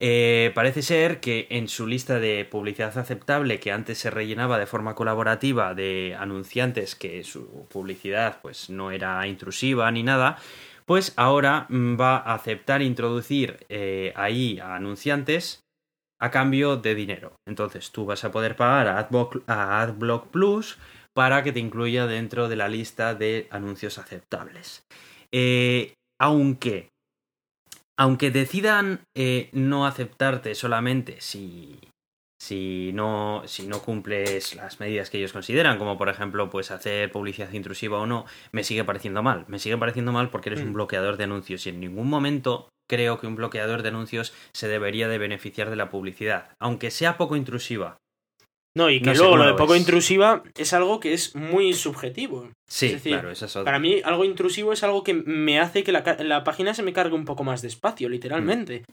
Eh, parece ser que en su lista de publicidad aceptable, que antes se rellenaba de forma colaborativa de anunciantes que su publicidad pues no era intrusiva ni nada, pues ahora mm, va a aceptar introducir eh, ahí a anunciantes a cambio de dinero. Entonces tú vas a poder pagar a AdBlock, Plus para que te incluya dentro de la lista de anuncios aceptables. Eh, aunque, aunque decidan eh, no aceptarte solamente si, si, no, si no cumples las medidas que ellos consideran, como por ejemplo pues hacer publicidad intrusiva o no, me sigue pareciendo mal. Me sigue pareciendo mal porque eres Mm. un bloqueador de anuncios y en ningún momento creo que un bloqueador de anuncios se debería de beneficiar de la publicidad, aunque sea poco intrusiva. No, y que No luego lo de poco intrusiva es algo que es muy subjetivo. Sí, Es decir, claro, esa es. Para mí, algo intrusivo es algo que me hace que la, la página se me cargue un poco más despacio, literalmente.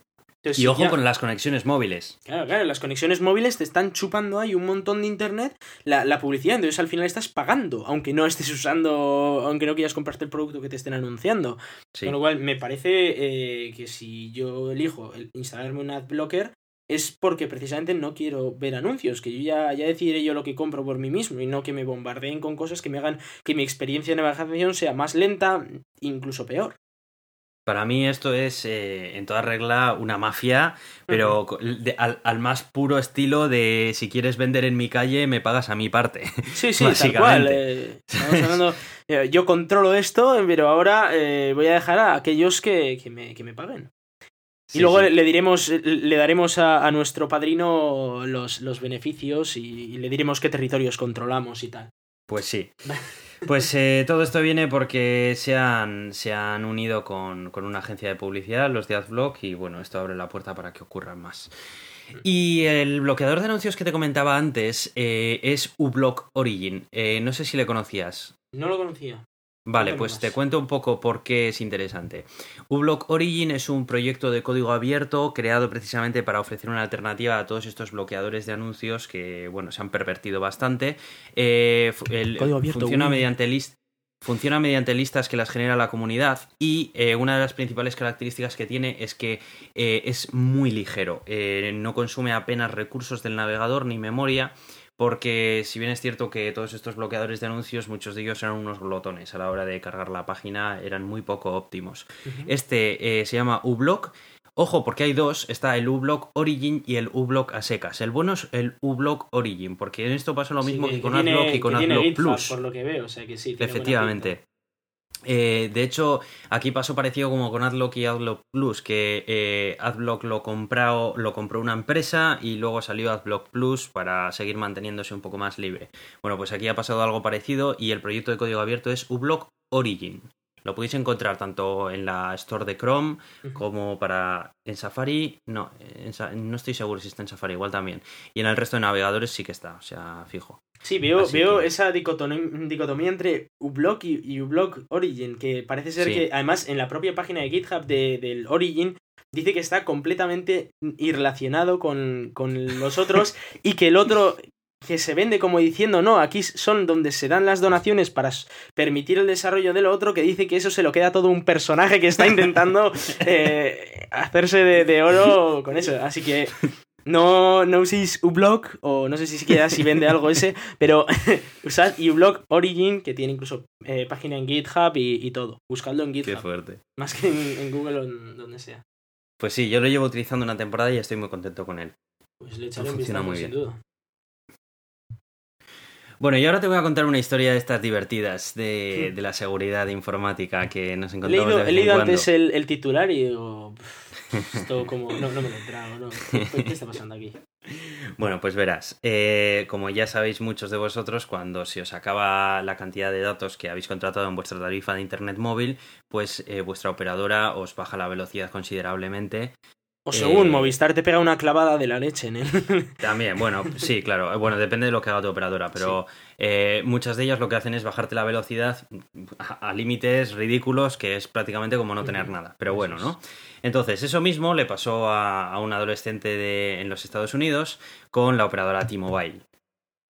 Entonces, Y ojo ya- con las conexiones móviles. Claro, claro, las conexiones móviles te están chupando ahí un montón de internet la, la publicidad, entonces al final estás pagando, aunque no estés usando, aunque no quieras comprarte el producto que te estén anunciando. Sí. Con lo cual, me parece eh, que si yo elijo el instalarme un adblocker es porque precisamente no quiero ver anuncios, que yo ya, ya decidiré yo lo que compro por mí mismo y no que me bombardeen con cosas que me hagan que mi experiencia de navegación sea más lenta, incluso peor. Para mí esto es, eh, en toda regla, una mafia, pero de- al, al más puro estilo de si quieres vender en mi calle, me pagas a mi parte. Sí, sí, tal cual. Eh, estamos hablando, eh, yo controlo esto, pero ahora eh, voy a dejar a aquellos que, que me, que me paguen. Y luego sí. le- le diremos, le daremos a, a nuestro padrino los, los beneficios y, y le diremos qué territorios controlamos y tal. Pues sí. Pues eh, todo esto viene porque se han, se han unido con, con una agencia de publicidad, los de AdBlock, y bueno, esto abre la puerta para que ocurran más. Y el bloqueador de anuncios que te comentaba antes eh, es uBlock Origin. Eh, no sé si le conocías. No lo conocía. Vale, pues te cuento un poco por qué es interesante. uBlock Origin es un proyecto de código abierto creado precisamente para ofrecer una alternativa a todos estos bloqueadores de anuncios que, bueno, se han pervertido bastante. Eh, fu- el- Código abierto, funciona uy. mediante list- Funciona mediante listas que las genera la comunidad y eh, una de las principales características que tiene es que eh, es muy ligero, no consume apenas recursos del navegador ni memoria porque si bien es cierto que todos estos bloqueadores de anuncios, muchos de ellos eran unos glotones a la hora de cargar la página, eran muy poco óptimos. Este eh, se llama uBlock. Ojo, porque hay dos, está el uBlock Origin y el uBlock a secas. El bueno es el uBlock Origin, porque en esto pasa lo mismo Sí, que, con AdBlock y con AdBlock Plus. Por lo que veo, o sea que sí. tiene Efectivamente. Eh, de hecho, aquí pasó parecido como con AdBlock y AdBlock Plus, que eh, AdBlock lo lo compró una empresa y luego salió AdBlock Plus para seguir manteniéndose un poco más libre. Bueno, pues aquí ha pasado algo parecido y el proyecto de código abierto es uBlock Origin. Lo podéis encontrar tanto en la Store de Chrome como para en Safari. No, en Sa- no estoy seguro si está en Safari, igual también. Y en el resto de navegadores sí que está, o sea, fijo. Sí, veo, Así veo que- esa dicotomía, dicotomía entre uBlock y, y uBlock Origin, que parece ser Sí. que además en la propia página de GitHub de- del Origin dice que está completamente irrelacionado con, con los otros y que el otro que se vende como diciendo, no, aquí son donde se dan las donaciones para permitir el desarrollo de lo otro, que dice que eso se lo queda todo un personaje que está intentando eh, hacerse de, de oro con eso. Así que No, no uséis uBlock, o no sé si siquiera si vende algo ese, pero usad uBlock Origin, que tiene incluso eh, página en GitHub y, todo. Buscadlo en Qué GitHub, fuerte. más que en, en Google o en donde sea. Pues sí, yo lo llevo utilizando una temporada y estoy muy contento con él. Pues le echaré un vistazo, muy sin duda. Bueno, y ahora te voy a contar una historia de estas divertidas de, de la seguridad informática que nos encontramos leído, de vez he leído antes el, el titular y digo, "Pff, esto como, no, no me lo he ¿no? ¿Qué está pasando aquí? Bueno, pues verás, eh, como ya sabéis muchos de vosotros, cuando se os acaba la cantidad de datos que habéis contratado en vuestra tarifa de Internet móvil, pues eh, vuestra operadora os baja la velocidad considerablemente. O según Eh, Movistar te pega una clavada de la leche en él. También, bueno, sí, claro, bueno, depende de lo que haga tu operadora, pero eh, muchas de ellas lo que hacen es bajarte la velocidad a, a límites ridículos, que es prácticamente como no tener nada, pero bueno. ¿no? Entonces, eso mismo le pasó a, a un adolescente de- en los Estados Unidos con la operadora T-Mobile.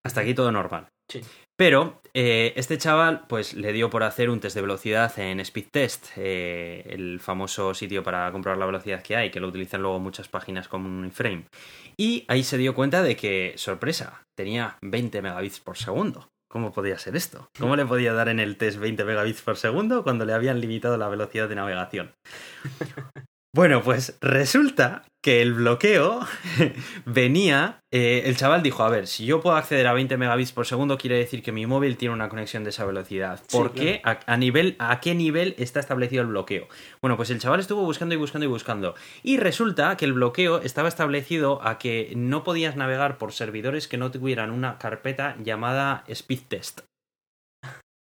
Hasta aquí todo normal. Sí. Pero eh, este chaval, pues le dio por hacer un test de velocidad en Speedtest, eh, el famoso sitio para comprobar la velocidad que hay, que lo utilizan luego muchas páginas como un frame. Y ahí se dio cuenta de que, sorpresa, tenía 20 megabits por segundo. ¿Cómo podía ser esto? ¿Cómo le podía dar en el test 20 megabits por segundo cuando le habían limitado la velocidad de navegación? Bueno, pues resulta que el bloqueo venía. eh, el chaval dijo: A ver, si yo puedo acceder a 20 megabits por segundo, quiere decir que mi móvil tiene una conexión de esa velocidad. Sí, ¿Por qué? A, a nivel, ¿A qué nivel está establecido el bloqueo? Bueno, pues el chaval estuvo buscando y buscando y buscando. Y resulta que el bloqueo estaba establecido a que no podías navegar por servidores que no tuvieran una carpeta llamada Speedtest.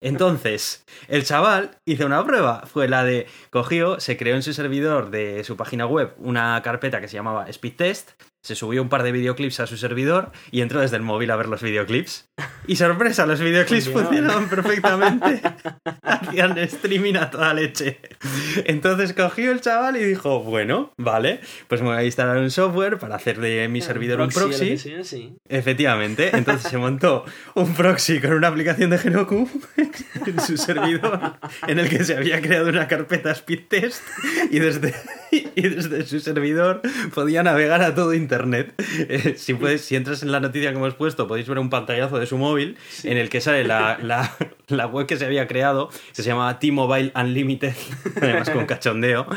Entonces, el chaval hizo una prueba. Fue la de cogió, se creó en su servidor de su página web una carpeta que se llamaba Speedtest, se subió un par de videoclips a su servidor y entró desde el móvil a ver los videoclips. Y sorpresa, los videoclips Funcionaban. perfectamente. Hacían streaming a toda leche. Entonces cogió el chaval y dijo, bueno, vale, pues me voy a instalar un software para hacer de mi servidor un proxy. que sea, sí. Efectivamente, entonces se montó un proxy con una aplicación de Heroku en su servidor en el que se había creado una carpeta speedtest y desde, y desde su servidor podía navegar a todo internet. Eh, si, puedes, si entras en la noticia que hemos puesto, podéis ver un pantallazo de su móvil Sí. en el que sale la, la- la web que se había creado, que se llama T-Mobile Unlimited, además con cachondeo,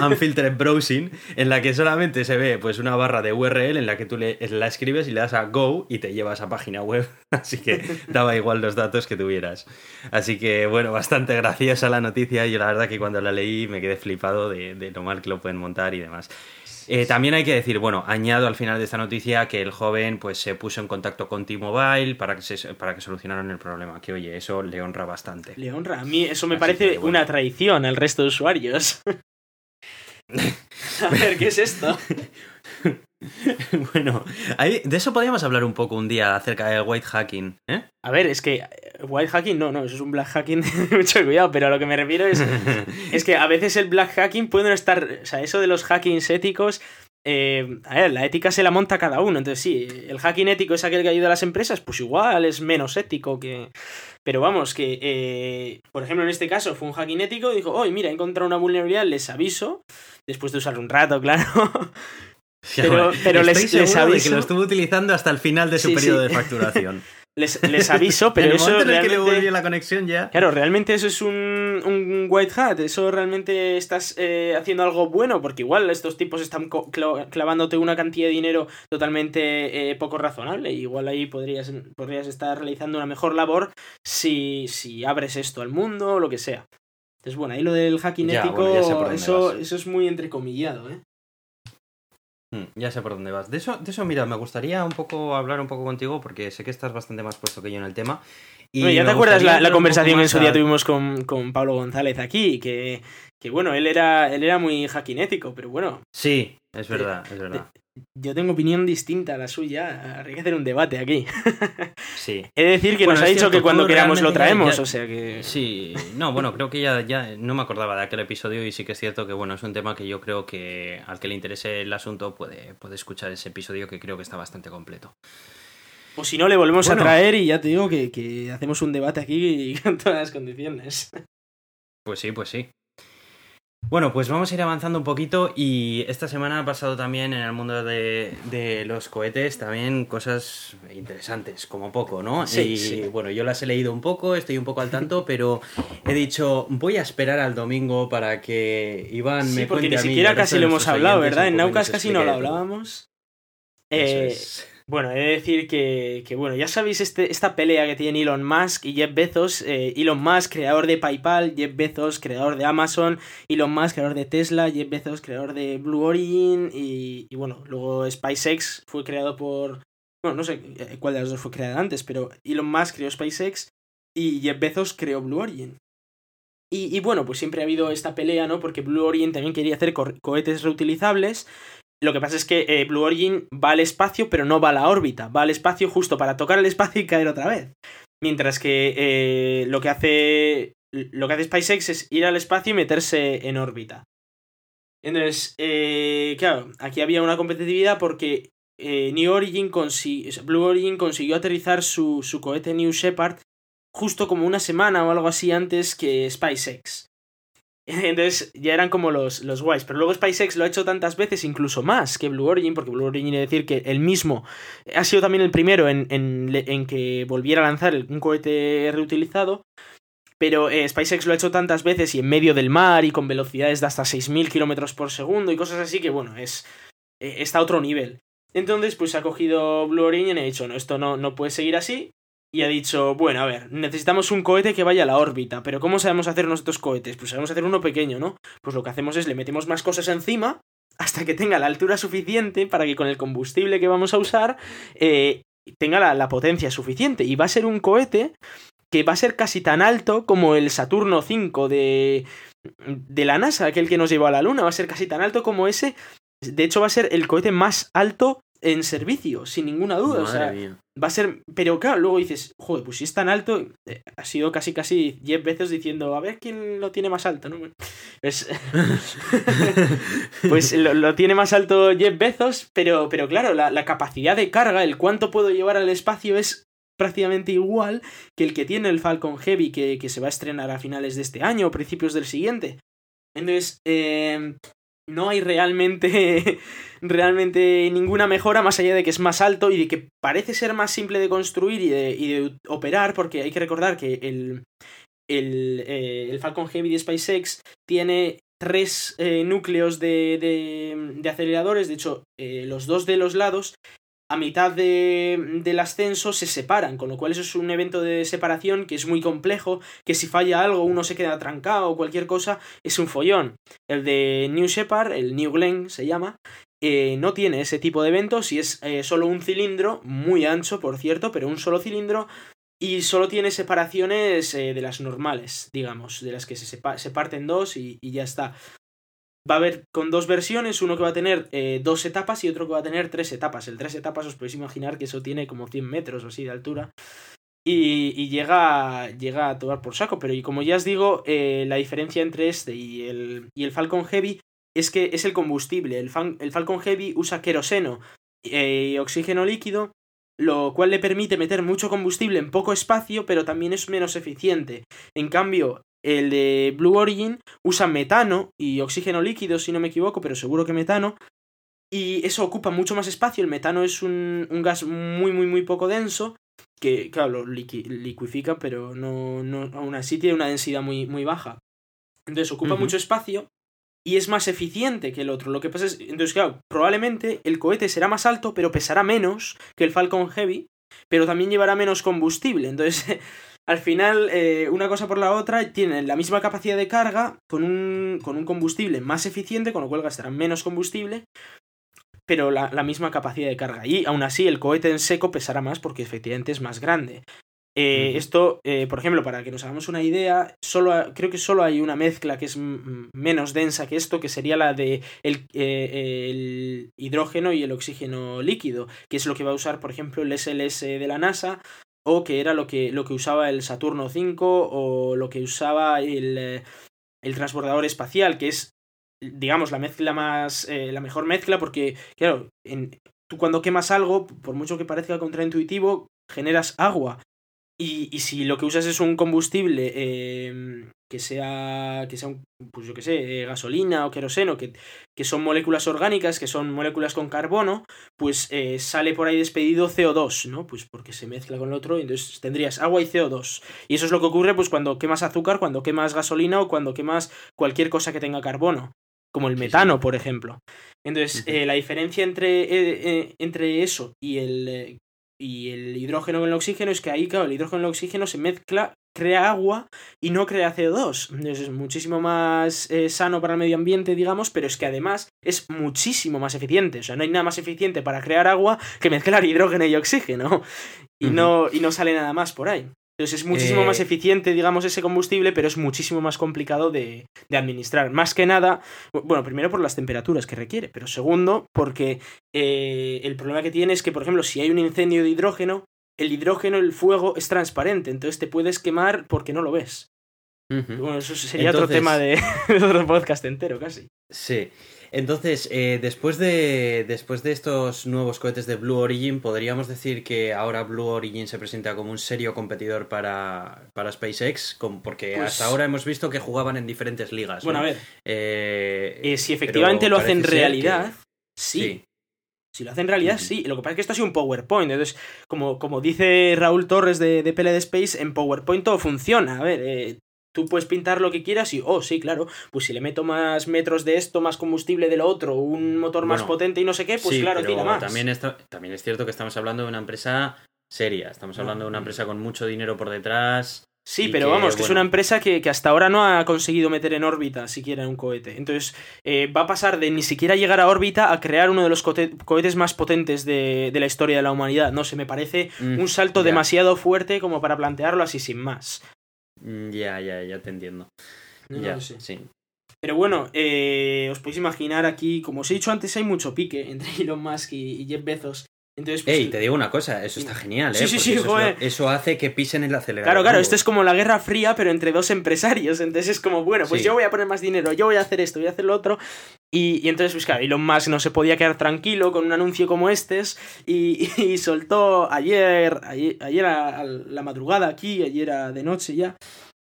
Unfiltered Browsing, en la que solamente se ve pues una barra de URL en la que tú le, la escribes y le das a Go y te lleva a esa página web. Así que daba igual los datos que tuvieras. Así que bueno, bastante graciosa la noticia. Yo la verdad que cuando la leí me quedé flipado de, de lo mal que lo pueden montar y demás. Eh, también hay que decir, bueno, añado al final de esta noticia que el joven pues se puso en contacto con T-Mobile para que se, para que solucionaran el problema. Que oye, eso le honra bastante. Le honra. A mí eso me Así parece que, bueno. una traición al resto de usuarios. A ver, ¿qué es esto? bueno, ahí- de eso podríamos hablar un poco un día acerca del white hacking, ¿eh? A ver, es que eh, white hacking no, no, eso es un black hacking, mucho cuidado, pero a lo que me refiero es, es que a veces el black hacking puede no estar, o sea, eso de los hackings éticos, eh, a ver, la ética se la monta cada uno, entonces sí, el hacking ético es aquel que ayuda a las empresas, pues igual es menos ético que... Pero vamos, que, eh, por ejemplo, en este caso fue un hacking ético y dijo, oye, mira, he encontrado una vulnerabilidad, les aviso, después de usar un rato, claro. Pero- les- les de que aviso- lo estuvo utilizando hasta el final de su Sí, periodo sí. de facturación. Les, les aviso, pero en el eso en el que le volvió la conexión ya... Claro, realmente eso es un, un white hat, eso realmente estás eh, haciendo algo bueno, porque igual estos tipos están clavándote una cantidad de dinero totalmente eh, poco razonable, igual ahí podrías, podrías estar realizando una mejor labor si, si abres esto al mundo o lo que sea. Entonces, bueno, ahí lo del hacking Ya, ético, bueno, eso, eso es muy entrecomillado, ¿eh? Mm, Ya sé por dónde vas. De eso, de eso, mira, me gustaría un poco hablar un poco contigo porque sé que estás bastante más puesto que yo en el tema. Y Bueno, ¿Ya te acuerdas la, conversación que en su día a- tuvimos con, con Pablo González aquí? Que, que bueno, él era, él era muy hacking ético, pero bueno, Sí, es verdad, es verdad. Yo tengo opinión distinta a la suya. Habría que hacer un debate aquí. Sí. He de decir que Bueno, nos ha dicho que cuando queramos lo traemos, ya- o sea que... Sí, no, bueno, creo que ya, ya no me acordaba de aquel episodio y sí que es cierto que, bueno, es un tema que yo creo que al que le interese el asunto puede, puede escuchar ese episodio que creo que está bastante completo. O si no, le volvemos Bueno. a traer y ya te digo que, que hacemos un debate aquí con todas las condiciones. Pues sí, pues sí. Bueno, pues vamos a ir avanzando un poquito y esta semana ha pasado también en el mundo de, de los cohetes también cosas interesantes, como poco, ¿no? Sí, y sí. bueno, yo las he leído un poco, estoy un poco al tanto, pero he dicho, voy a esperar al domingo para que Iván Sí, me porque cuente ni a mí y siquiera casi lo hemos hablado, ¿verdad? En Naucas casi no lo hablábamos. Eso Eh, es. Bueno, he de decir que, que, bueno, ya sabéis este, esta pelea que tienen Elon Musk y Jeff Bezos. eh, Elon Musk, creador de PayPal, Jeff Bezos, creador de Amazon, Elon Musk, creador de Tesla, Jeff Bezos, creador de Blue Origin y, y bueno, luego SpaceX fue creado por... Bueno, no sé eh, cuál de las dos fue creada antes, pero Elon Musk creó SpaceX y Jeff Bezos creó Blue Origin. Y, y bueno, pues siempre ha habido esta pelea, ¿no? Porque Blue Origin también quería hacer co- cohetes reutilizables lo que pasa es que eh, Blue Origin va al espacio, pero no va a la órbita. Va al espacio justo para tocar el espacio y caer otra vez. Mientras que eh, lo que hace. Lo que hace SpaceX es ir al espacio y meterse en órbita. Entonces, eh, claro, aquí había una competitividad porque New Origin Blue Origin consiguió aterrizar su, su cohete New Shepard justo como una semana o algo así antes que SpaceX. Entonces ya eran como los, los guays. Pero luego SpaceX lo ha hecho tantas veces, incluso más que Blue Origin, porque Blue Origin, es decir, que el mismo ha sido también el primero en, en, en que volviera a lanzar un cohete reutilizado. Pero eh, SpaceX lo ha hecho tantas veces y en medio del mar y con velocidades de hasta 6.000 kilómetros por segundo y cosas así que, bueno, es eh, está a otro nivel. Entonces, pues ha cogido Blue Origin y ha dicho, no, esto no, no puede seguir así. Y ha dicho, bueno, a ver, necesitamos un cohete que vaya a la órbita, pero ¿cómo sabemos hacer nosotros cohetes? Pues sabemos hacer uno pequeño, ¿no? Pues lo que hacemos es le metemos más cosas encima hasta que tenga la altura suficiente para que con el combustible que vamos a usar eh, tenga la, la potencia suficiente. Y va a ser un cohete que va a ser casi tan alto como el Saturno 5 de, de la NASA, aquel que nos llevó a la Luna. Va a ser casi tan alto como ese. De hecho, va a ser el cohete más alto en servicio, sin ninguna duda. o sea, mía. va a ser. Pero claro, luego dices, joder, pues si es tan alto, eh, ha sido casi casi 10 veces diciendo, a ver quién lo tiene más alto, ¿no? Pues, pues lo, lo tiene más alto Jeff Bezos, pero, pero claro, la, la capacidad de carga, el cuánto puedo llevar al espacio es prácticamente igual que el que tiene el Falcon Heavy que, que se va a estrenar a finales de este año o principios del siguiente. Entonces, eh, no hay realmente, realmente ninguna mejora más allá de que es más alto y de que parece ser más simple de construir y de, y de operar, porque hay que recordar que el, el, eh, el Falcon Heavy de SpaceX tiene tres eh, núcleos de, de, de aceleradores, de hecho, eh, los dos de los lados a mitad de, del ascenso se separan, con lo cual eso es un evento de separación que es muy complejo, que si falla algo uno se queda trancado o cualquier cosa, es un follón. El de New Shepard, el New Glenn se llama, eh, no tiene ese tipo de eventos y es eh, solo un cilindro, muy ancho por cierto, pero un solo cilindro y solo tiene separaciones eh, de las normales, digamos, de las que se, se parten dos y ya está. Va a haber con dos versiones, uno que va a tener eh, dos etapas y otro que va a tener tres etapas. El tres etapas os podéis imaginar que eso tiene como 100 metros o así de altura. Y, y llega, llega a tomar por saco. Pero y como ya os digo, eh, la diferencia entre este y el, y el Falcon Heavy es que es el combustible. El, Falcon Heavy usa queroseno y oxígeno líquido, lo cual le permite meter mucho combustible en poco espacio, pero también es menos eficiente. En cambio, el de Blue Origin usa metano y oxígeno líquido, si no me equivoco, pero seguro que metano. Y eso ocupa mucho más espacio. El metano es un, un gas muy, muy, muy poco denso. Que, claro, lo liqui- liquifica, pero no, no, aún así tiene una densidad muy, muy baja. Entonces ocupa mucho espacio y es más eficiente que el otro. Lo que pasa es, entonces, claro, probablemente el cohete será más alto, pero pesará menos que el Falcon Heavy, pero también llevará menos combustible. Entonces, al final, eh, una cosa por la otra, tienen la misma capacidad de carga con un, con un combustible más eficiente, con lo cual gastarán menos combustible, pero la, la misma capacidad de carga. Y aún así, el cohete en seco pesará más porque efectivamente es más grande. Eh. Esto, eh, por ejemplo, para que nos hagamos una idea, solo creo que solo hay una mezcla que es menos densa que esto, que sería la de el, eh, el hidrógeno y el oxígeno líquido, que es lo que va a usar, por ejemplo, el SLS de la NASA, o que era lo que, lo que usaba el Saturno 5, o lo que usaba el, eh, el transbordador espacial, que es, digamos, la mezcla más. eh, la mejor mezcla, porque, claro, en, tú cuando quemas algo, por mucho que parezca contraintuitivo, generas agua. Y, y si lo que usas es un combustible eh, que sea, que sea pues yo que sé, eh, gasolina o queroseno, que, que, son moléculas orgánicas, que son moléculas con carbono, pues eh, sale por ahí despedido CO2, ¿no? Pues porque se mezcla con el otro, y entonces tendrías agua y CO2. Y eso es lo que ocurre pues cuando quemas azúcar, cuando quemas gasolina o cuando quemas cualquier cosa que tenga carbono, como el metano, por ejemplo. Entonces, la diferencia entre, entre eso y el y el hidrógeno con el oxígeno es que ahí, claro, el hidrógeno con el oxígeno se mezcla, crea agua y no crea CO2. Entonces es muchísimo más eh, sano para el medio ambiente, digamos, pero es que además es muchísimo más eficiente. O sea, no hay nada más eficiente para crear agua que mezclar hidrógeno y oxígeno. Y, no, y no sale nada más por ahí. Entonces es muchísimo más eh, eficiente, digamos, ese combustible, pero es muchísimo más complicado de, administrar. Más que nada, bueno, primero por las temperaturas que requiere, pero segundo, porque eh, el problema que tiene es que, por ejemplo, si hay un incendio de hidrógeno, el hidrógeno, el fuego es transparente, entonces te puedes quemar porque no lo ves. Bueno, eso sería otro tema de otro podcast entero, casi. Sí. Entonces, eh, después, de, después de estos nuevos cohetes de Blue Origin, podríamos decir que ahora Blue Origin se presenta como un serio competidor para, para SpaceX, porque pues hasta ahora hemos visto que jugaban en diferentes ligas. Bueno, a ver. Eh, eh, si efectivamente lo hacen realidad, sí. Si lo hacen realidad, sí. Lo que pasa es que esto ha sido un PowerPoint. Entonces, como, como dice Raúl Torres de, de PLD Space, en PowerPoint todo funciona. A ver, tú puedes pintar lo que quieras y, oh, sí, claro, pues si le meto más metros de esto, más combustible de lo otro, un motor más potente y no sé qué, pues claro, tira más. También, también es cierto que estamos hablando de una empresa seria, estamos hablando de una empresa con mucho dinero por detrás. Sí, pero vamos, que es una empresa que, hasta ahora no ha conseguido meter en órbita siquiera un cohete. Entonces, eh, va a pasar de ni siquiera llegar a órbita a crear uno de los cohetes más potentes de, la historia de la humanidad. No sé, me parece mm, un salto demasiado fuerte como para plantearlo así sin más. Mm, ya, ya, ya te entiendo. ya, sí. Pero bueno, eh, os podéis imaginar aquí, como os he dicho antes, hay mucho pique entre Elon Musk y, Jeff Bezos. Entonces, pues, Ey, te digo una cosa, eso está genial, ¿eh? Sí, sí, sí, eso, hace que pisen el acelerador. Claro, claro, esto es como la guerra fría, pero entre dos empresarios. Entonces es como, bueno, pues yo voy a poner más dinero, yo voy a hacer esto, voy a hacer lo otro. Y, entonces, pues claro, Elon Musk no se podía quedar tranquilo con un anuncio como este y, y soltó ayer, ayer, ayer a, la madrugada aquí, ayer a de noche ya,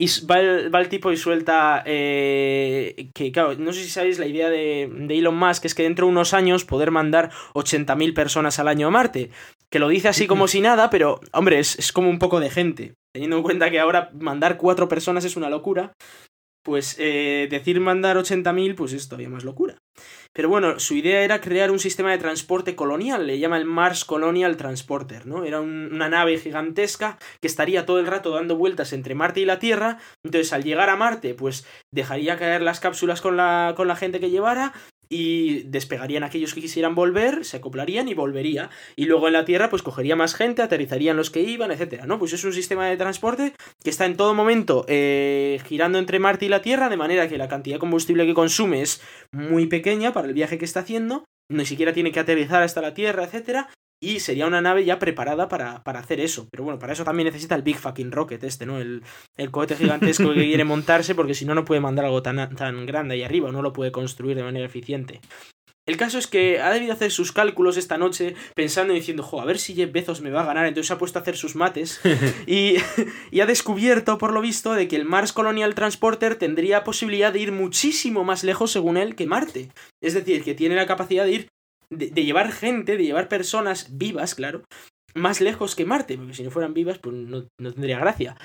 y va el, tipo y suelta eh, que, claro, no sé si sabéis la idea de, Elon Musk, es que dentro de unos años poder mandar 80.000 personas al año a Marte. Que lo dice así como si nada, pero, hombre, es, es como un poco de gente. Teniendo en cuenta que ahora mandar cuatro personas es una locura, pues eh, decir mandar 80.000, pues es todavía más locura. Pero bueno, su idea era crear un sistema de transporte colonial, le llama el Mars Colonial Transporter, ¿no? Era una nave gigantesca que estaría todo el rato dando vueltas entre Marte y la Tierra, entonces al llegar a Marte, pues dejaría caer las cápsulas con la, con la gente que llevara, y despegarían aquellos que quisieran volver, se acoplarían y volvería. Y luego en la Tierra, pues cogería más gente, aterrizarían los que iban, etcétera, ¿no? Pues es un sistema de transporte que está en todo momento eh, girando entre Marte y la Tierra, de manera que la cantidad de combustible que consume es muy pequeña para el viaje que está haciendo, ni siquiera tiene que aterrizar hasta la Tierra, etcétera, y sería una nave ya preparada para, hacer eso. Pero bueno, para eso también necesita el Big Fucking Rocket este, ¿no? El, el cohete gigantesco que quiere montarse porque si no, no puede mandar algo tan, tan grande ahí arriba, no lo puede construir de manera eficiente. El caso es que ha debido hacer sus cálculos esta noche pensando y diciendo, jo, a ver si Jeff Bezos me va a ganar. Entonces se ha puesto a hacer sus mates y, y, ha descubierto, por lo visto, de que el Mars Colonial Transporter tendría posibilidad de ir muchísimo más lejos, según él, que Marte. Es decir, que tiene la capacidad de ir de, llevar gente, de llevar personas vivas, claro, más lejos que Marte, porque si no fueran vivas, pues no, tendría gracia.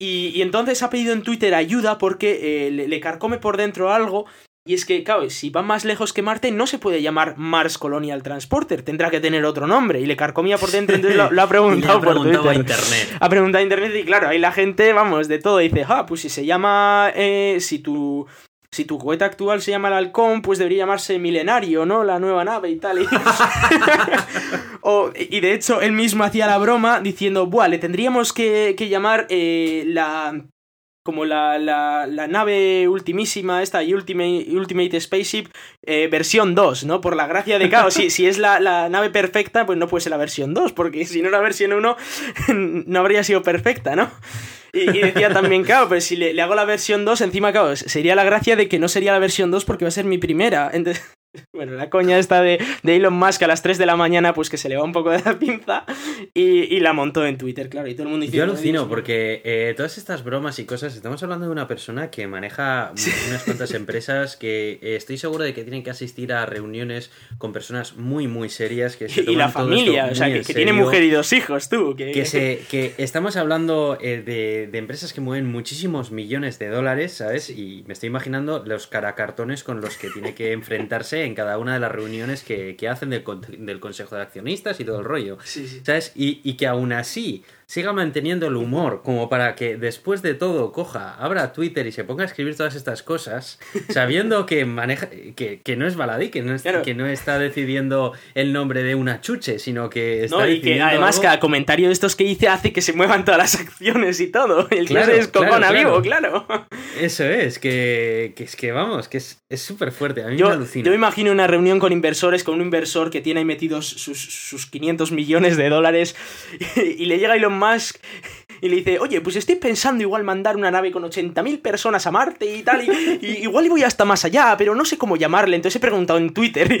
Y, entonces ha pedido en Twitter ayuda porque eh, le, carcome por dentro algo. Y es que, claro, si va más lejos que Marte, no se puede llamar Mars Colonial Transporter, tendrá que tener otro nombre. Y le carcomía por dentro, entonces lo, ha preguntado, por a internet. Ha preguntado a internet y claro, ahí la gente, vamos, de todo, dice, ah, pues si se llama, eh, si tu, si tu cohete actual se llama el halcón, pues debería llamarse milenario, ¿no? La nueva nave y tal. Y, de hecho, él mismo hacía la broma diciendo, buah, le tendríamos que, llamar eh, la... Como la, la, nave ultimísima, esta Ultimate, Ultimate Spaceship, eh, versión 2, ¿no? Por la gracia de, claro, si, si es la, la, nave perfecta, pues no puede ser la versión 2, porque si no la versión 1 no habría sido perfecta, ¿no? Y, decía también, claro, pero si le, hago la versión 2, encima, claro, sería la gracia de que no sería la versión 2 porque va a ser mi primera. Entonces, Bueno, la coña esta de, de, Elon Musk a las 3 de la mañana, pues que se le va un poco de la pinza y, y la montó en Twitter, claro. Y todo el mundo dice. Yo alucino porque eh, todas estas bromas y cosas, estamos hablando de una persona que maneja sí. unas cuantas empresas que eh, estoy seguro de que tienen que asistir a reuniones con personas muy, muy serias. Que se y la familia, o sea, que, que, tiene mujer y dos hijos, tú. Que, que, se, que estamos hablando eh, de, de, empresas que mueven muchísimos millones de dólares, ¿sabes? Y me estoy imaginando los caracartones con los que tiene que enfrentarse en cada una de las reuniones que, que hacen del, del, Consejo de Accionistas y todo el rollo. Sí, sí. ¿Sabes? Y, y, que aún así siga manteniendo el humor como para que después de todo coja, abra Twitter y se ponga a escribir todas estas cosas, sabiendo que maneja que, que no es baladí, que no, es, claro. que no está decidiendo el nombre de una chuche, sino que está no, y que además algo... cada comentario de estos que hice hace que se muevan todas las acciones y todo. El Claro, se descojona claro, vivo, claro. claro. Eso es, que, que es que vamos, que es súper fuerte. A mí yo, me alucina. Yo me imagino una reunión con inversores, con un inversor que tiene ahí metidos sus, sus 500 millones de dólares y, y le llega Elon Musk y le dice, oye, pues estoy pensando igual mandar una nave con 80.000 personas a Marte y tal, y, y, igual voy hasta más allá, pero no sé cómo llamarle, entonces he preguntado en Twitter,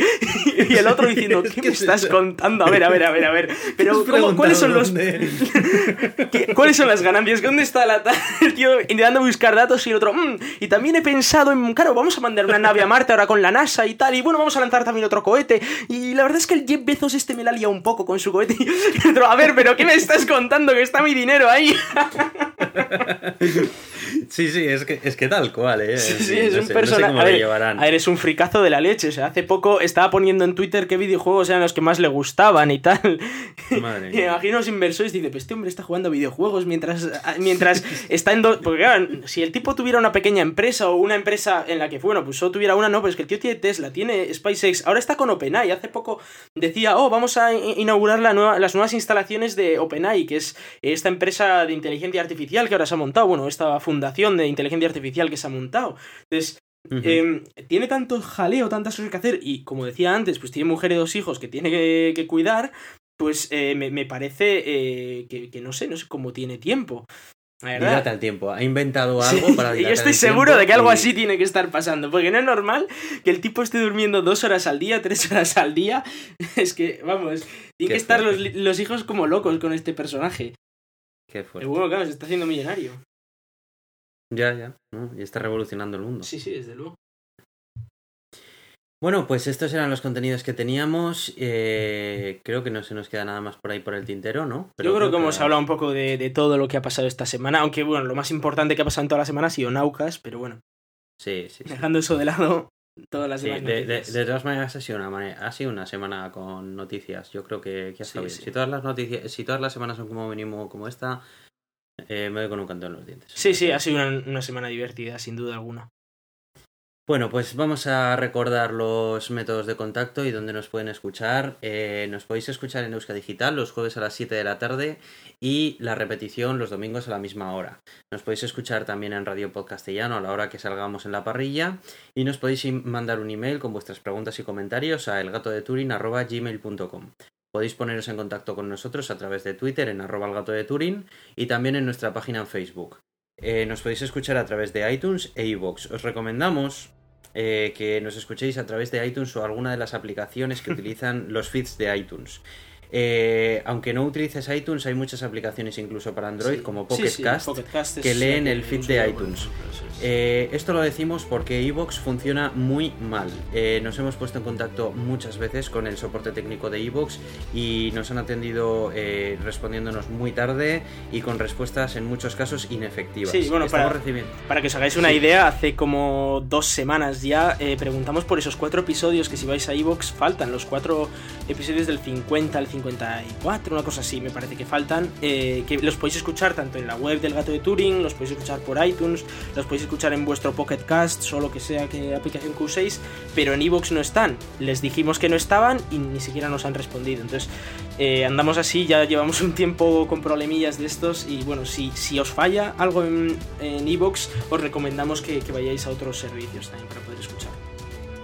y, el otro diciendo, ¿qué me estás contando? A ver, a ver, a ver, a ver, pero ¿cómo, ¿cuáles son los... ¿Cuáles son las ganancias? ¿Dónde está la el tío intentando buscar datos y el otro, mmm, y también he pensado en, claro, vamos a mandar una nave a Marte ahora con la NASA y tal, y bueno, vamos a lanzar también otro cohete, y la verdad es que el Jeff Bezos este me la lía un poco con su cohete, y el otro, a ver, pero ¿qué me estás contando? Que está mi dinero ahí. Sí, sí, es que, es que tal cual, ¿eh? Sí, sí, es no un sé, personaje. No sé a, ver, a, ver, es un fricazo de la leche. O sea, hace poco estaba poniendo en Twitter qué videojuegos eran los que más le gustaban y tal. Madre y me imagino los inversores y dice, pues este hombre está jugando videojuegos mientras, mientras está en... Do... Porque claro, si el tipo tuviera una pequeña empresa o una empresa en la que, bueno, pues solo tuviera una, no, pero es que el tío tiene Tesla, tiene SpaceX, ahora está con OpenAI. Hace poco decía, oh, vamos a inaugurar la nueva, las nuevas instalaciones de OpenAI, que es esta empresa de inteligencia artificial que ahora se ha montado, bueno, esta fundación de inteligencia artificial que se ha montado. Entonces, uh -huh. eh, tiene tanto jaleo, tantas cosas que hacer, y como decía antes, pues tiene mujer y dos hijos que tiene que, que cuidar, pues eh, me, me, parece eh, que, que, no sé, no sé cómo tiene tiempo. Dilata el tiempo, ha inventado algo sí, para Y yo estoy seguro de que algo y... así tiene que estar pasando, porque no es normal que el tipo esté durmiendo dos horas al día, tres horas al día. Es que, vamos, tienen que estar los, los, hijos como locos con este personaje. Qué fuerte. El bueno, claro, se está haciendo millonario. Ya, ya, ¿no? y está revolucionando el mundo. Sí, sí, desde luego. Bueno, pues estos eran los contenidos que teníamos. Eh, creo que no se nos queda nada más por ahí por el tintero, ¿no? Pero Yo creo, creo que, que, hemos hablado un poco de, de, todo lo que ha pasado esta semana, aunque bueno, lo más importante que ha pasado en toda la semana ha sido Naucas, pero bueno. Sí, sí. sí. Dejando eso de lado, todas las sí, demás de, de, de, todas maneras ha sido, una, ha sido una semana con noticias. Yo creo que, que ha estado sí, bien. Sí. Si todas las noticias, si todas las semanas son como mínimo como esta, eh, me doy con un canto en los dientes. Sí, sí, ha sido una, una semana divertida, sin duda alguna. Bueno, pues vamos a recordar los métodos de contacto y dónde nos pueden escuchar. Eh, nos podéis escuchar en Euska Digital los jueves a las 7 de la tarde y la repetición los domingos a la misma hora. Nos podéis escuchar también en Radio Podcastellano a la hora que salgamos en la parrilla y nos podéis mandar un email con vuestras preguntas y comentarios a elgatodeturin.gmail.com. Podéis poneros en contacto con nosotros a través de Twitter en arroba el gato de Turín y también en nuestra página en Facebook. Eh, nos podéis escuchar a través de iTunes e iVoox. Os recomendamos eh, que nos escuchéis a través de iTunes o alguna de las aplicaciones que utilizan los feeds de iTunes. Eh, aunque no utilices iTunes, hay muchas aplicaciones incluso para Android, sí. como Pocket, sí, sí, Cast, Pocket Cast, que leen el feed de iTunes. Eh, esto lo decimos porque Evox funciona muy mal. Eh, nos hemos puesto en contacto muchas veces con el soporte técnico de Evox y nos han atendido respondiéndonos muy tarde y con respuestas en muchos casos inefectivas. Sí, bueno, para, para, que os hagáis una idea, hace como dos semanas ya preguntamos por esos cuatro episodios que si vais a Evox faltan, los cuatro episodios del 50 al 54, una cosa así, me parece que faltan, eh, que los podéis escuchar tanto en la web del gato de Turing, los podéis escuchar por iTunes, los podéis escuchar en vuestro Pocket Cast, solo que sea que aplicación que uséis, pero en Evox no están. Les dijimos que no estaban y ni siquiera nos han respondido. Entonces, eh, andamos así, ya llevamos un tiempo con problemillas de estos y bueno, si, si os falla algo en Evox, os recomendamos que, que vayáis a otros servicios también para poder escuchar.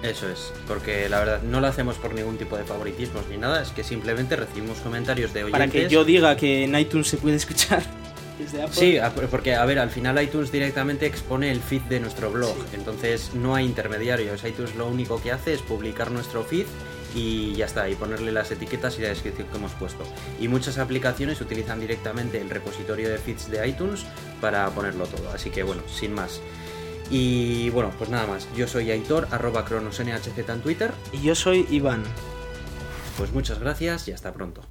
Eso es, porque la verdad no lo hacemos por ningún tipo de favoritismos ni nada, es que simplemente recibimos comentarios de oyentes. Para que yo diga que en iTunes se puede escuchar. desde Apple. Sí, porque a ver, al final iTunes directamente expone el feed de nuestro blog, Sí. entonces no hay intermediarios. iTunes lo único que hace es publicar nuestro feed y ya está, y ponerle las etiquetas y la descripción que hemos puesto. Y muchas aplicaciones utilizan directamente el repositorio de feeds de iTunes para ponerlo todo, así que bueno, sin más. Y bueno, pues nada más. Yo soy Aitor, arroba cronosnhz en Twitter. Y yo soy Iván. Pues muchas gracias y hasta pronto.